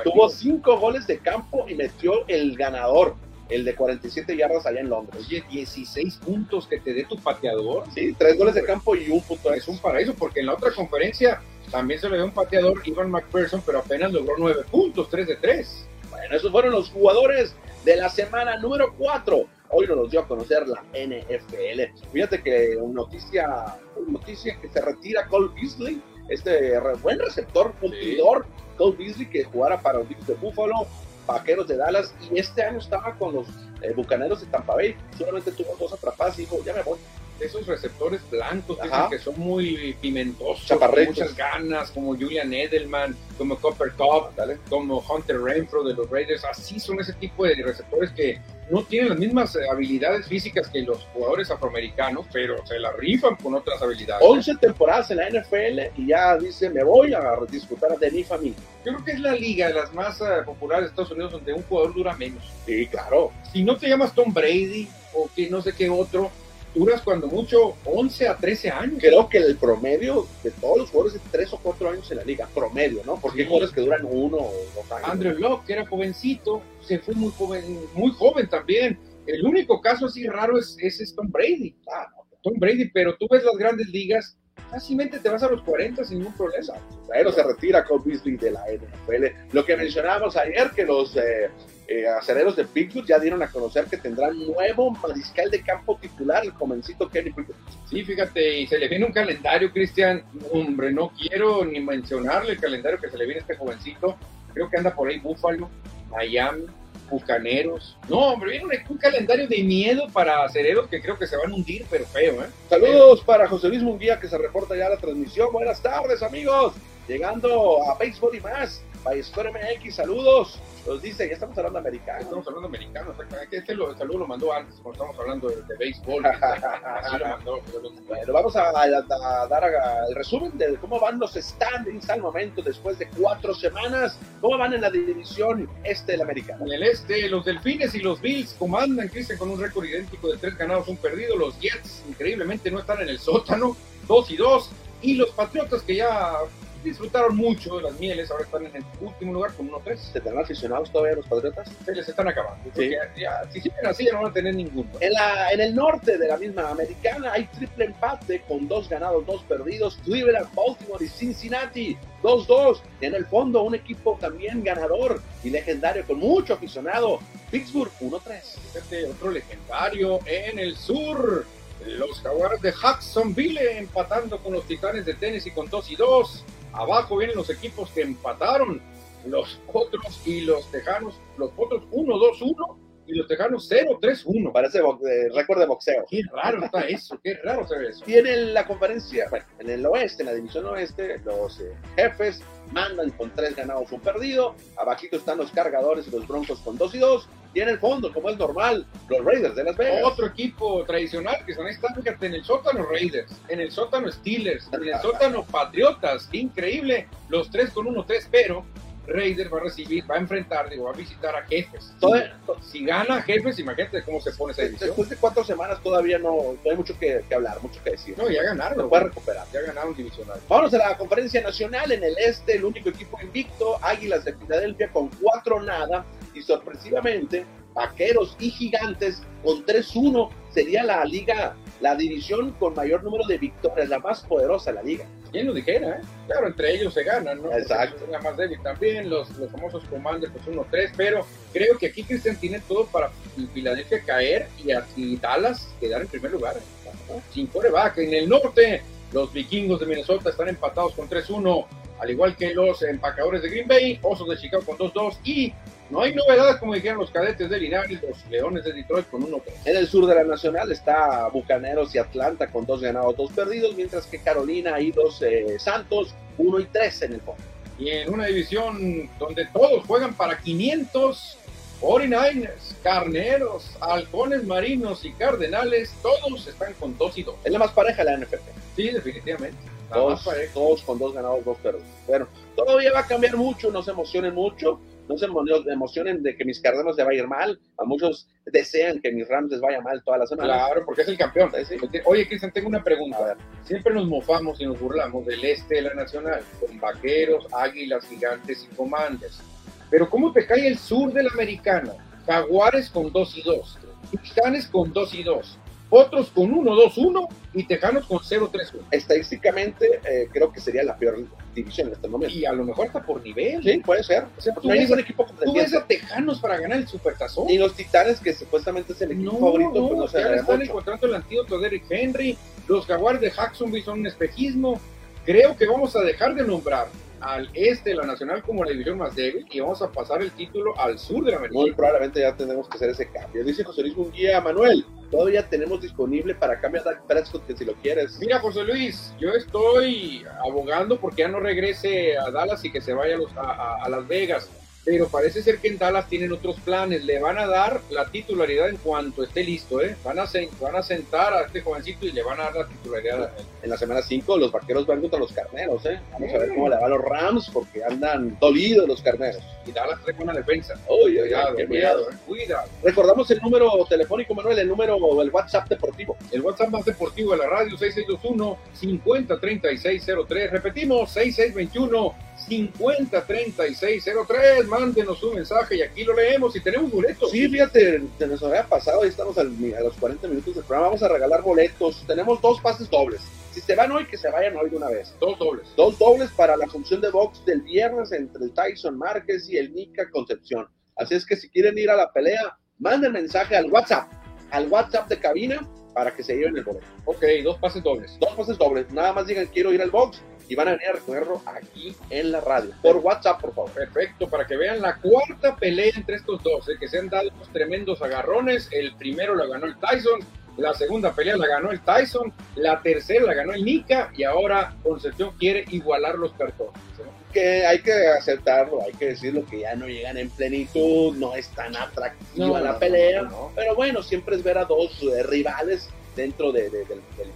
tuvo cinco goles de campo y metió el ganador el de 47 yardas allá en Londres. Oye, 16 puntos que te dé tu pateador. Sí, tres goles de campo y un punto. Es un paraíso, porque en la otra conferencia también se le dio un pateador, Ivan McPherson, pero apenas logró 9 puntos, 3 de 3. Bueno, esos fueron los jugadores de la semana número 4. Hoy nos dio a conocer la NFL. Fíjate que noticia, noticia que se retira Cole Beasley, este buen receptor, cumplidor, Cole Beasley, que jugara para los Bills de Buffalo, Vaqueros de Dallas y este año estaba con los eh, Bucaneros de Tampa Bay. Solamente tuvo dos atrapadas y dijo, ya me voy. Esos receptores blancos que son muy pimentosos, con muchas ganas, como Julian Edelman, como Copper Cup, como Hunter Renfro de los Raiders. Así son ese tipo de receptores que no tienen las mismas eh, habilidades físicas que los jugadores afroamericanos, pero se la rifan con otras habilidades. 11 temporadas en la NFL y ya dice, me voy a disfrutar de mi familia. Yo creo que es la liga de las más eh, populares de Estados Unidos donde un jugador dura menos. Sí, claro. Si no te llamas Tom Brady o que no sé qué otro, duras cuando mucho 11 a 13 años. Creo que el promedio de todos los jugadores es 3 o 4 años en la liga, promedio, ¿no? Porque hay jugadores que duran uno o dos años. Andrew Locke, que era jovencito, se fue muy joven, muy joven también. El único caso así raro es, es Tom Brady. Ah, Tom Brady, pero tú ves las grandes ligas, fácilmente te vas a los 40 sin ningún problema. Pero se retira Cole Beasley de la NFL. Lo que mencionábamos ayer, que los eh, eh, aceleros de Pittsburgh ya dieron a conocer que tendrán nuevo mariscal de campo titular, el jovencito Kenny Pickett. Sí, fíjate, y se le viene un calendario, Cristian. Hombre, no quiero ni mencionarle el calendario que se le viene a este jovencito. Creo que anda por ahí Búfalo, Miami, Bucaneros. No, hombre, viene un, calendario de miedo para aceleros que creo que se van a hundir, pero feo, ¿eh? Saludos para José Luis Munguía que se reporta ya la transmisión. Buenas tardes, amigos. Llegando a Béisbol y más. Score MX, saludos. Nos dice, ya estamos hablando americano. Estamos hablando americano, exactamente. Este lo, saludo lo mandó antes, cuando estamos hablando de, béisbol. Así lo mandó. Bueno, vamos a, dar el resumen de cómo van los standings al momento después de cuatro semanas. ¿Cómo van en la división este del americano? En el este, los Delfines y los Bills comandan, Cristian, con un récord idéntico de tres ganados, un perdido. Los Jets, increíblemente, no están en el sótano, dos y dos. Y los Patriotas, que ya disfrutaron mucho de las mieles, ahora están en el último lugar con 1-3. ¿Se tendrán aficionados todavía los Patriotas? Se les están acabando. Ya, si siguen así, ya no van a tener ninguno. En, la, en el norte de la misma americana hay triple empate con dos ganados, dos perdidos. Cleveland, Baltimore y Cincinnati 2-2. En el fondo, un equipo también ganador y legendario con mucho aficionado. Pittsburgh 1-3. Este otro legendario en el sur. Los Jaguares de Jacksonville empatando con los Titanes de Tennessee con 2 y 2. Abajo vienen los equipos que empataron, los otros y los Tejanos, los otros 1-2-1 y los Tejanos 0-3-1. Parece eh, récord de boxeo. Qué raro está eso, qué raro se ve eso. Y en la conferencia, bueno, en el oeste, en la división oeste, los eh, jefes mandan con tres ganados, un perdido. Abajito están los cargadores y los broncos con 2 y 2. Y en el fondo, como es normal, los Raiders de Las Vegas. Otro equipo tradicional que son están, fíjate, en el sótano Raiders, en el sótano Steelers, en el sótano Patriotas. Increíble, los tres con uno, tres, pero Raiders va a recibir, va a enfrentar, digo, va a visitar a Jefes. si gana Jefes, imagínate cómo se pone esa división. Después de cuatro semanas todavía no, hay mucho que, hablar, mucho que decir. No, ya ganaron. Lo puede recuperar. Ya ganaron divisional. Vamos a la conferencia nacional en el este, el único equipo invicto, Águilas de Filadelfia con cuatro nada y sorpresivamente Vaqueros y Gigantes con 3-1 sería la liga la división con mayor número de victorias, la más poderosa de la liga. ¿Quién lo dijera? Eh? Claro, entre ellos se ganan, ¿no? Exacto. La más débil también, los, los famosos Commanders, pues 1-3, pero creo que aquí Cristian tiene todo para Filadelfia caer y, y Dallas quedar en primer lugar. Sin coreback. En el norte, los vikingos de Minnesota están empatados con 3-1 al igual que los empacadores de Green Bay, Osos de Chicago con 2-2 y no hay novedades como dijeron los cadetes de Linares, los Leones de Detroit con 1-3. En el sur de la Nacional está Bucaneros y Atlanta con dos ganados, dos perdidos, mientras que Carolina y los eh, Santos 1 y 3 en el fondo. Y en una división donde todos juegan para 500, 49ers, Carneros, Halcones Marinos y Cardenales, todos están con 2 y 2. Es la más pareja la NFL. Sí, definitivamente. Dos, todos con dos ganados, dos perdidos. Bueno, todavía va a cambiar mucho, no se emocionen mucho, no se emocionen de que mis Cardenos les vaya a ir mal. A muchos desean que mis Rams les vaya mal toda la semana. Claro, porque es el campeón. Oye, Cristian, tengo una pregunta. Siempre nos mofamos y nos burlamos del este de la Nacional, con vaqueros, águilas, gigantes y comandos. Pero ¿cómo te cae el sur de la Americana? Jaguares con 2 y 2, Titanes con 2 y 2, otros con 1-2-1 y Tejanos con 0-3-1. Estadísticamente, eh, creo que sería la peor división en este momento. Y a lo mejor está por nivel. Sí, puede ser. O sea, tú, no hay equipo tú ves a Tejanos para ganar el Supertazón. Y los Titanes, que supuestamente es el equipo favorito, no, pues no se están encontrando el antídoto de Eric Henry. Los Jaguars de Jacksonville son un espejismo. Creo que vamos a dejar de nombrar al este de la Nacional como la división más débil y vamos a pasar el título al sur de la América. Muy probablemente ya tenemos que hacer ese cambio. Dice José Luis Munguía, Manuel, todavía tenemos disponible para cambiar a Prescott que si lo quieres. Mira, José Luis, yo estoy abogando porque ya no regrese a Dallas y que se vaya a, a Las Vegas pero parece ser que en Dallas tienen otros planes. Le van a dar la titularidad en cuanto esté listo, ¿eh? Van a, van a sentar a este jovencito y le van a dar la titularidad. En la semana 5 los vaqueros van contra los carneros, ¿eh? Vamos a ver cómo le van los Rams porque andan dolidos los carneros. Y Dallas trae buena defensa. Uy, cuidado, cuidado, ¿eh? cuidado. Recordamos el número telefónico, Manuel, el número, el WhatsApp deportivo. El WhatsApp más deportivo de la radio, 6621 503603. Repetimos, 6621 503603. Mándenos un mensaje y aquí lo leemos y tenemos boletos. Sí, fíjate, se nos había pasado, y estamos a los 40 minutos del programa. Vamos a regalar boletos. Tenemos dos pases dobles. Si se van hoy, que se vayan hoy de una vez. Dos dobles. Dos dobles para la función de box del viernes entre el Tyson Márquez y el Nica Concepción. Así es que si quieren ir a la pelea, manden mensaje al WhatsApp, al WhatsApp de cabina para que se lleven el boleto. Ok, dos pases dobles. Dos pases dobles. Nada más digan quiero ir al box y van a venir a recogerlo aquí en la radio. Por WhatsApp, por favor. Perfecto, para que vean la cuarta pelea entre estos dos, ¿eh? que se han dado unos tremendos agarrones. El primero lo ganó el Tyson, la segunda pelea la ganó el Tyson, la tercera la ganó el Nika y ahora Concepción quiere igualar los cartones. Que hay que aceptarlo, hay que decirlo que ya no llegan en plenitud, no es tan atractiva la pelea, pero bueno, siempre es ver a dos eh, rivales dentro de, del, del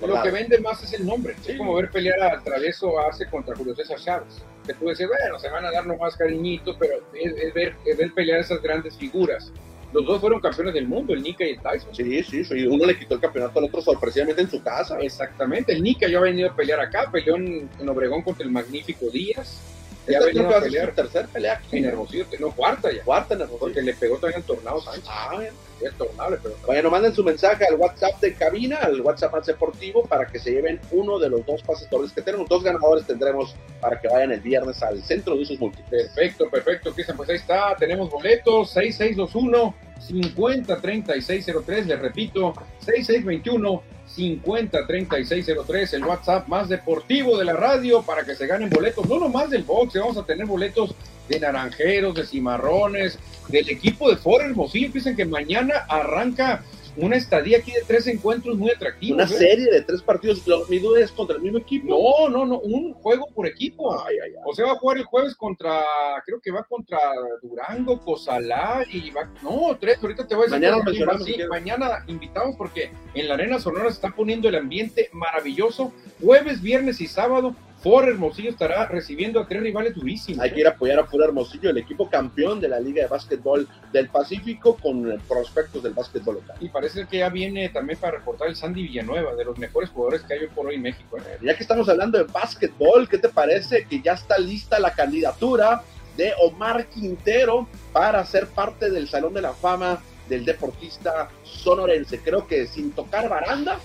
lo que vende más es el nombre. Es como ver pelear a Travieso hace contra Julio César Chávez. Que tú decir, bueno, se van a dar nomás cariñitos, pero es, ver, es ver pelear esas grandes figuras. Los dos fueron campeones del mundo, el Nika y el Tyson. Sí, sí, sí. Uno le quitó el campeonato al otro sorpresivamente en su casa. Exactamente. El Nika ya ha venido a pelear acá, peleó en, Obregón contra el magnífico Díaz. Ya venido a pelear. tercer pelea. En Hermosillo, no, cuarta ya. Cuarta en Hermosillo. Porque le pegó también el Tornado Sánchez. Ah, bien. pero bueno, manden su mensaje al WhatsApp de cabina, al WhatsApp más deportivo, para que se lleven uno de los dos pases dobles que tenemos. Dos ganadores tendremos para que vayan el viernes al centro de usos múltiples. Perfecto, perfecto, Cristian. Pues ahí está, tenemos boletos 6621 503603, les repito, 6621 503603, el WhatsApp más deportivo de la radio para que se ganen boletos, no nomás del boxe, vamos a tener boletos de naranjeros, de cimarrones, del equipo de Ford Hermosillo. Dicen que mañana arranca una estadía aquí de tres encuentros muy atractivos. Una ¿eh? serie de tres partidos. Mi duda es contra el mismo equipo. No, no, no, un juego por equipo. O sea, va a jugar el jueves contra, creo que va contra Durango, Cozalá y va. No, tres, ahorita te voy a decir. Mañana Sí, mañana invitamos porque en la Arena Sonora se está poniendo el ambiente maravilloso. Jueves, viernes y sábado por Hermosillo estará recibiendo a tres rivales durísimos. Hay que ir a apoyar a Pura Hermosillo, el equipo campeón de la Liga de Básquetbol del Pacífico con prospectos del básquetbol local. Y parece que ya viene también para reportar el Sandy Villanueva, de los mejores jugadores que hay hoy por hoy en México. ¿eh? Ya que estamos hablando de básquetbol, ¿qué te parece que ya está lista la candidatura de Omar Quintero para ser parte del Salón de la Fama del deportista sonorense. Creo que sin tocar baranda,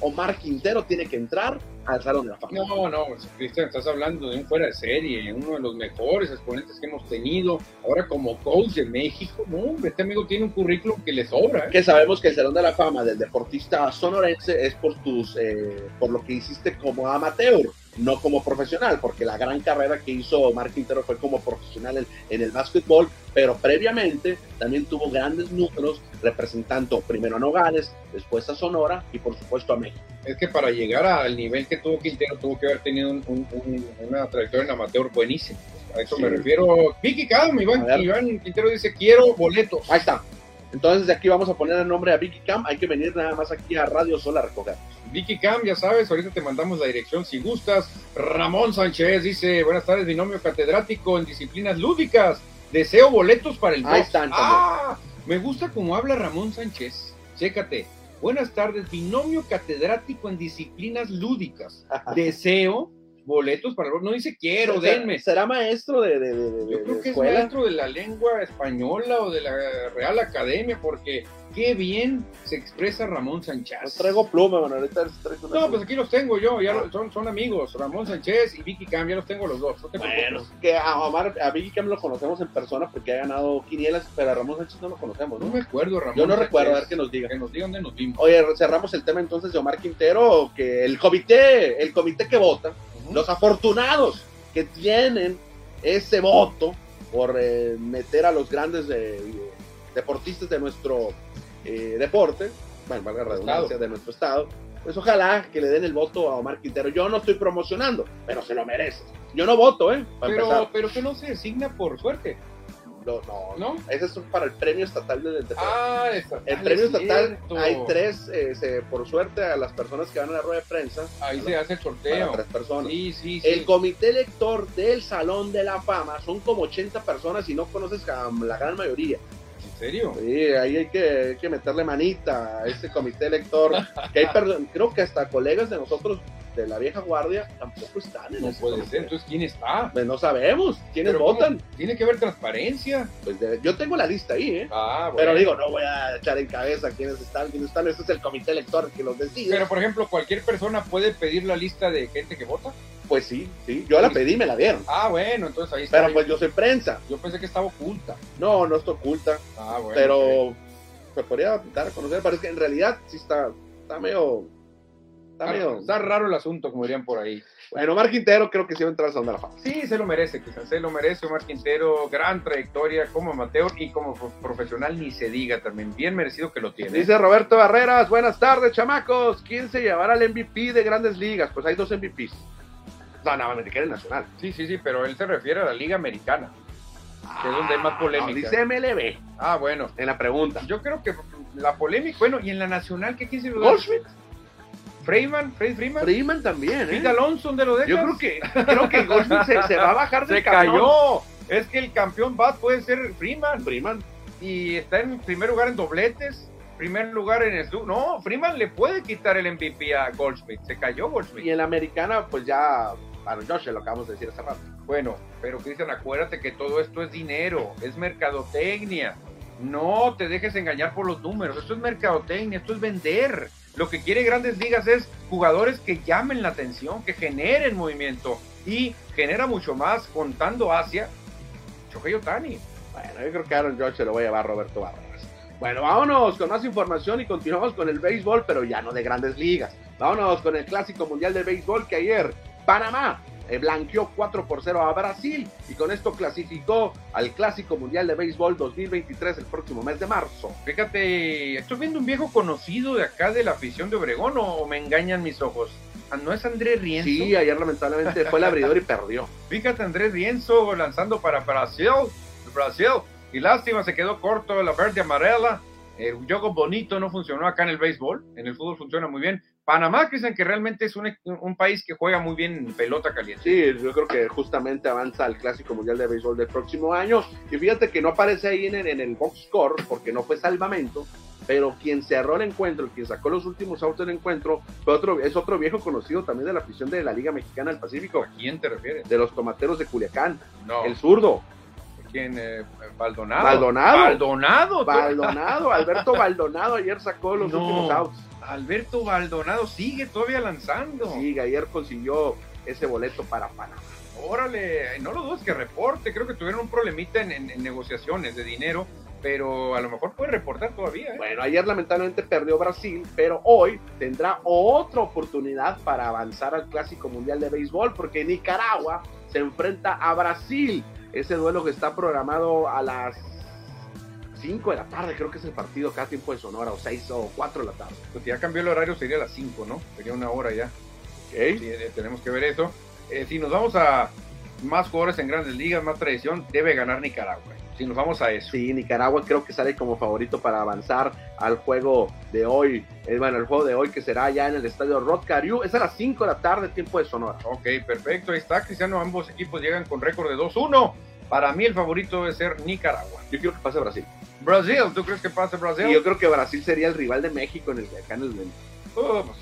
Omar Quintero tiene que entrar al Salón de la Fama. No, no, Cristian, estás hablando de un fuera de serie, uno de los mejores exponentes que hemos tenido. Ahora como coach de México, no, este amigo tiene un currículum que le sobra. ¿eh? Que sabemos que el Salón de la Fama del deportista sonorense es por tus, eh, por lo que hiciste como amateur no como profesional, porque la gran carrera que hizo Omar Quintero fue como profesional en, en, el básquetbol, pero previamente también tuvo grandes números representando primero a Nogales, después a Sonora y por supuesto a México. Es que para llegar al nivel que tuvo Quintero tuvo que haber tenido un, un, una trayectoria en amateur buenísima. A eso sí. me refiero. Vicky Cam, Iván, Iván Quintero dice, quiero boletos. Ahí está. Entonces de aquí vamos a poner el nombre a Vicky Cam. Hay que venir nada más aquí a Radio Sol a recogernos. Vicky Cam, ya sabes, ahorita te mandamos la dirección si gustas. Ramón Sánchez dice, buenas tardes, binomio catedrático en disciplinas lúdicas. Deseo boletos para el Ahí están. Ah, me gusta cómo habla Ramón Sánchez. Chécate. Buenas tardes, binomio catedrático en disciplinas lúdicas. Deseo boletos para no dice quiero, ¿Será, denme. ¿Será maestro de, de, de, Yo creo de que escuela? es maestro de la lengua española o de la Real Academia, porque qué bien se expresa Ramón Sánchez. No traigo pluma, bueno, ahorita traigo No, pues aquí los tengo yo, ya lo- son, son amigos, Ramón Sánchez y Vicky Cam, ya los tengo los dos. no te Bueno, que a Omar, a Vicky Cam lo conocemos en persona porque ha ganado quinielas, pero a Ramón Sánchez no lo conocemos, no ¿no? me acuerdo, Ramón. Yo no Sánchez. recuerdo, a ver que nos diga. Que nos diga dónde nos vimos. Oye, cerramos el tema entonces de Omar Quintero, que el comité, el comité que vota, Los afortunados que tienen ese voto por eh, meter a los grandes eh, deportistas de nuestro eh, deporte, bueno, valga la redundancia, Estado. de nuestro estado, pues ojalá que le den el voto a Omar Quintero. Yo no estoy promocionando, pero se lo merece. Yo no voto, ¿eh? Para pero, empezar. pero que no se designa por suerte. No, no, ¿No? Ese es para el premio estatal del deporte. Ah, está. El ah, premio es estatal, cierto. hay tres, eh, se- por suerte, a las personas que van a la rueda de prensa, Ahí se hace el para sorteo. tres personas. Sí, sí, sí. El comité elector del Salón de la Fama son como 80 personas y no conoces a la gran mayoría. ¿En serio? Sí, ahí hay que, hay que meterle manita a ese comité elector. Que hay, creo que hasta colegas de nosotros de la vieja guardia tampoco están en No puede comité. ser. Entonces, ¿quién está? Pues no sabemos quiénes Pero ¿cómo? votan. Tiene que haber transparencia. Pues de- yo tengo la lista ahí, ¿eh? Ah, bueno. Pero digo, no voy a echar en cabeza quiénes están, quiénes están. Ese es el comité elector que los decide. Pero, por ejemplo, cualquier persona puede pedir la lista de gente que vota. pues sí, sí. Yo la pedí, me la dieron. Ah, bueno, entonces ahí está. Pero pues yo soy prensa. Yo pensé que estaba oculta. No, no está oculta. Ah, bueno. pero se podría dar a conocer. Parece que en realidad sí está, está medio. Está Está, medio. está raro el asunto, como dirían por ahí. Bueno, Omar Quintero creo que sí va a entrar al Salón de la Fama. Sí, se lo merece, quizás se lo merece Omar Quintero, gran trayectoria como amateur y como pro- profesional, ni se diga también, bien merecido que lo tiene. Dice Roberto Barreras, buenas tardes, chamacos. ¿Quién se llevará el MVP de grandes ligas? Pues hay dos MVPs. No, no, me quiere nacional. Sí, sí, sí, pero él se refiere a la Liga Americana, que es donde hay más polémica. No, dice MLB Ah, bueno, en la pregunta. yo creo que la polémica, bueno, y en la nacional, ¿qué quién se lo da? Goldschmidt, Freeman, Fred Freeman, Freeman también, Pete ¿eh? Alonso, ¿dónde lo dejas? Yo creo que, creo que Goldschmidt se, se va a bajar del se camión. cayó. Es que el campeón bat puede ser Freeman. Freeman. y está en primer lugar en dobletes, primer lugar en el. No, Freeman le puede quitar el MVP a Goldschmidt. Se cayó Y Goldschmidt. en la americana, pues ya. Aaron Josh, lo acabamos de decir hace rato. Bueno, pero Cristian, acuérdate que todo esto es dinero, es mercadotecnia. No te dejes engañar por los números. Esto es mercadotecnia, esto es vender. Lo que quiere Grandes Ligas es jugadores que llamen la atención, que generen movimiento. Y genera mucho más contando hacia Shohei Otani. Bueno, yo creo que Aaron George se lo va a llevar Roberto Barreras. Bueno, vámonos con más información y continuamos con el béisbol, pero ya no de grandes ligas. Vámonos con el Clásico Mundial de Béisbol que ayer Panamá eh, blanqueó 4 por 0 a Brasil y con esto clasificó al Clásico Mundial de Béisbol 2023 el próximo mes de marzo. Fíjate, estoy viendo un viejo conocido de acá de la afición de Obregón o, me engañan mis ojos. Ah, ¿No es Andrés Rienzo? Sí, ayer lamentablemente fue el abridor y perdió. Fíjate, Andrés Rienzo lanzando para Brasil, Brasil. Y lástima, se quedó corto la verde amarela. El juego bonito no funcionó acá en el béisbol. En el fútbol funciona muy bien. Panamá, dicen que realmente es un, un país que juega muy bien pelota caliente. Sí, yo creo que justamente avanza al Clásico Mundial de Béisbol del próximo año. Y fíjate que no aparece ahí en, en el box score porque no fue salvamento, pero quien cerró el encuentro, quien sacó los últimos autos del encuentro, fue otro, es otro viejo conocido también de la afición de la Liga Mexicana del Pacífico, ¿A quién te refieres? de los tomateros de Culiacán, No. el zurdo. ¿Quién? Eh, Baldonado. Baldonado. Baldonado. Baldonado. Alberto Baldonado ayer sacó los No. últimos outs. Alberto Baldonado sigue todavía lanzando. Sí, ayer consiguió ese boleto para Panamá. Órale, no lo dudes que reporte. Creo que tuvieron un problemita en, en- en negociaciones de dinero, pero a lo mejor puede reportar todavía. ¿eh? Bueno, ayer lamentablemente perdió Brasil, pero hoy tendrá otra oportunidad para avanzar al Clásico Mundial de Béisbol, porque Nicaragua se enfrenta a Brasil. Ese duelo que está programado a las 5 de la tarde, creo que es el partido acá a tiempo de Sonora, o 6 o 4 de la tarde. Pues ya cambió el horario, sería a las 5, ¿no? Sería una hora ya. Sí, eh, tenemos que ver eso. Eh, si nos vamos a más jugadores en grandes ligas, más tradición, debe ganar Nicaragua. Si nos vamos a eso. Sí, Nicaragua creo que sale como favorito para avanzar al juego de hoy. Eh, bueno, el juego de hoy que será ya en el estadio Rod Cariú. Es a las 5 de la tarde, tiempo de Sonora. Ok, perfecto. Ahí está, Cristiano. Ambos equipos llegan con récord de 2-1. Para mí el favorito debe ser Nicaragua. Yo quiero que pase Brasil. Brasil, ¿tú crees que pase Brasil? Y yo creo que Brasil sería el rival de México en el acá en el Oh, pues,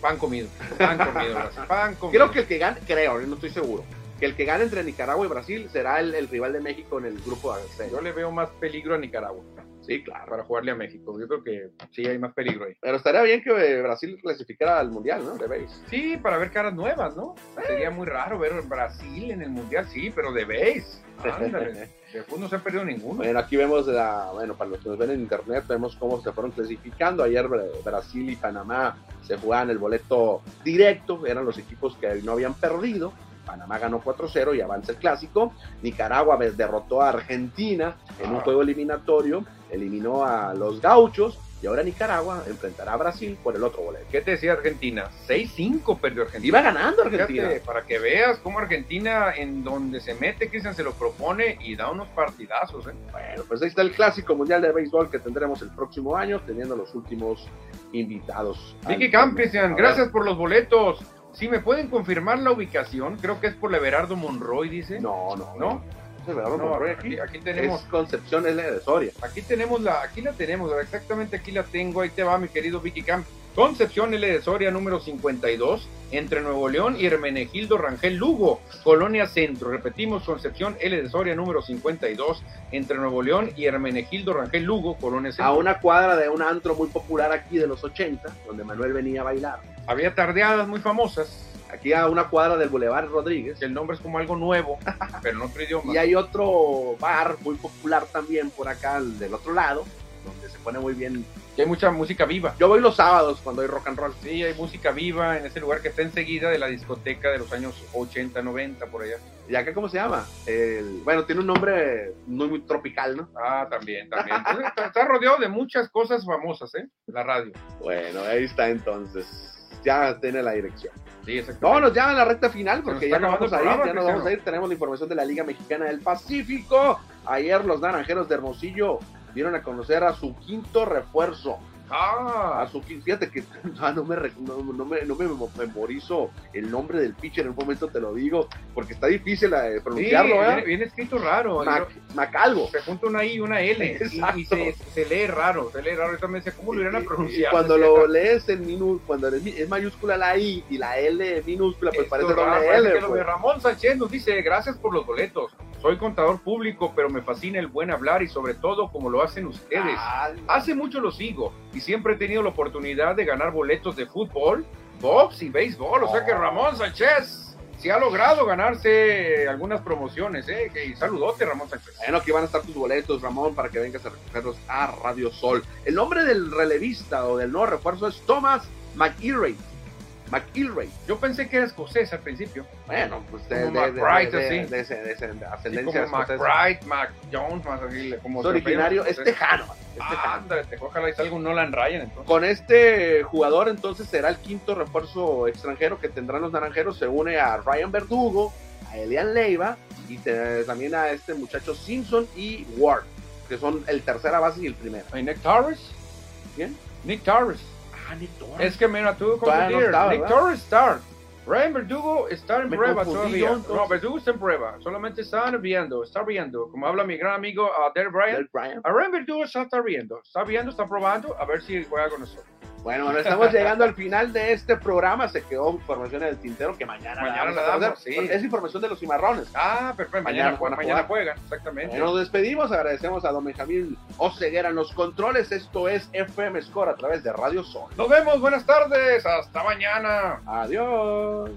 pan comido. Pan comido, Brasil. Pan comido. Creo que el que gane, creo, no estoy seguro, que el que gane entre Nicaragua y Brasil será el, el rival de México en el grupo C. Yo le veo más peligro a Nicaragua Sí, claro. para jugarle a México. Yo creo que sí hay más peligro ahí. Pero estaría bien que eh, Brasil clasificara al Mundial, ¿no? De base. Sí, para ver caras nuevas, ¿no? Sería muy raro ver Brasil en el Mundial, sí, pero de base. Ándale. De fútbol no se ha perdido ninguno. Bueno, aquí vemos, la, bueno, para los que nos ven en internet, vemos cómo se fueron clasificando. Ayer Bra- Brasil y Panamá se jugaban el boleto directo, eran los equipos que no habían perdido. Panamá ganó 4-0 y avanza el clásico. Nicaragua derrotó a Argentina en un Ah. juego eliminatorio, eliminó a los gauchos y ahora Nicaragua enfrentará a Brasil por el otro boleto. ¿Qué te decía Argentina? 6-5 perdió Argentina. Iba ganando Argentina. Fíjate, para que veas cómo Argentina, en donde se mete, Cristian se lo propone y da unos partidazos. ¿eh? Bueno, pues ahí está el clásico mundial de béisbol que tendremos el próximo año, teniendo los últimos invitados. Vicky Camp, Cristian, gracias por los boletos. Si me pueden confirmar la ubicación, creo que es por la Everardo Monroy, dice. No, no, ¿No? no. Es Everardo No, Monroy aquí, aquí. aquí tenemos, Es Concepción L de Soria. aquí tenemos la, aquí la tenemos, exactamente aquí la tengo, ahí te va mi querido Vicky Camp. Concepción L de Soria número 52, entre Nuevo León y Hermenegildo Rangel Lugo, Colonia Centro. Repetimos, Concepción L de Soria número 52, entre Nuevo León y Hermenegildo Rangel Lugo, Colonia Centro. A una cuadra de un antro muy popular aquí de los 80, donde Manuel venía a bailar. Había tardeadas muy famosas, Aquí a una cuadra del Boulevard Rodríguez. el nombre es como algo nuevo, pero en otro idioma. Y hay otro bar muy popular también por acá, del otro lado, donde se pone muy bien. Y hay mucha música viva. Yo voy los sábados cuando hay rock and roll. Sí, hay música viva en ese lugar que está enseguida de la discoteca de los años 80, 90, por allá. ¿Y acá cómo se llama? El- bueno, tiene un nombre muy, muy tropical, ¿no? Ah, también, también. Entonces, está, está rodeado de muchas cosas famosas, ¿eh? La radio. Bueno, ahí está entonces. Ya tiene la dirección. Sí, exactamente. Vámonos ya a la recta final nos porque ya nos vamos a ir, programa, ya nos vamos a ir. Tenemos la información de la Liga Mexicana del Pacífico. Ayer los naranjeros de Hermosillo dieron a conocer a su quinto refuerzo. A Ah, su quin- fíjate que ah, no, me, no, no me, no me memorizo el nombre del pitcher, en un momento te lo digo, porque está difícil eh, sí, pronunciarlo, ¿verdad? viene, viene escrito raro. Mac- Macalvo. Se junta una I y una L. y- Exacto. Y, se, se lee raro, se lee raro. Ahorita me decía, ¿cómo lo irán a y pronunciar? cuando lo lees en minú, cuando es, mayúscula la I y la L minúscula, pues Esto parece raro, L. pues. Ramón Sánchez nos dice, gracias por los boletos. Soy contador público, pero me fascina el buen hablar y sobre todo como lo hacen ustedes. Hace mucho lo sigo y siempre he tenido la oportunidad de ganar boletos de fútbol, box y béisbol. O sea que Ramón Sánchez sí ha logrado ganarse algunas promociones, ¿eh? Que saludote, Ramón Sánchez. Bueno, aquí van a estar tus boletos, Ramón, para que vengas a recogerlos a Radio Sol. El nombre del relevista o del nuevo refuerzo es Thomas McIlray. McIlray. Yo pensé que era escocés al principio. Bueno, pues de, Como de, de, McBride, de- así. de- ascendencia como escocesa. McBride, Mac Jones, más así, como Es originario, es tejano. es Ah, tejano. ándale, ojalá y salga un Nolan Ryan entonces. Con este jugador entonces será el quinto refuerzo extranjero que tendrán los naranjeros. Se une a Ryan Verdugo, a Elian Leiva y te- también a este muchacho Simpson y Ward, que son el tercera base y el primero. ¿Y Nick Torres? ¿Quién? Nick Torres. Ah, Nick Torres. Es que mira, tú Todavía no confundir. está, Nick ¿verdad? Torres está. Ryan Verdugo está en Me prueba todavía. No. Verdugo está en prueba. Solamente está viendo, está viendo. Como habla mi gran amigo uh, Derek Bryan. Del Bryant. A Ryan Verdugo está, está viendo. Está viendo, está probando. A ver si juega con nosotros. Bueno, bueno, estamos llegando al final de este programa. Se quedó información en el tintero que mañana, Mañana la conocer. damos, sí. Es información de los cimarrones. Ah, perfecto. Mañana Mañana, a mañana, juegan, exactamente. Bueno, nos despedimos. Agradecemos a don Benjamín Oceguera en los controles. Esto es FM Score a través de Radio Sol. Nos vemos, buenas tardes, hasta mañana. Adiós.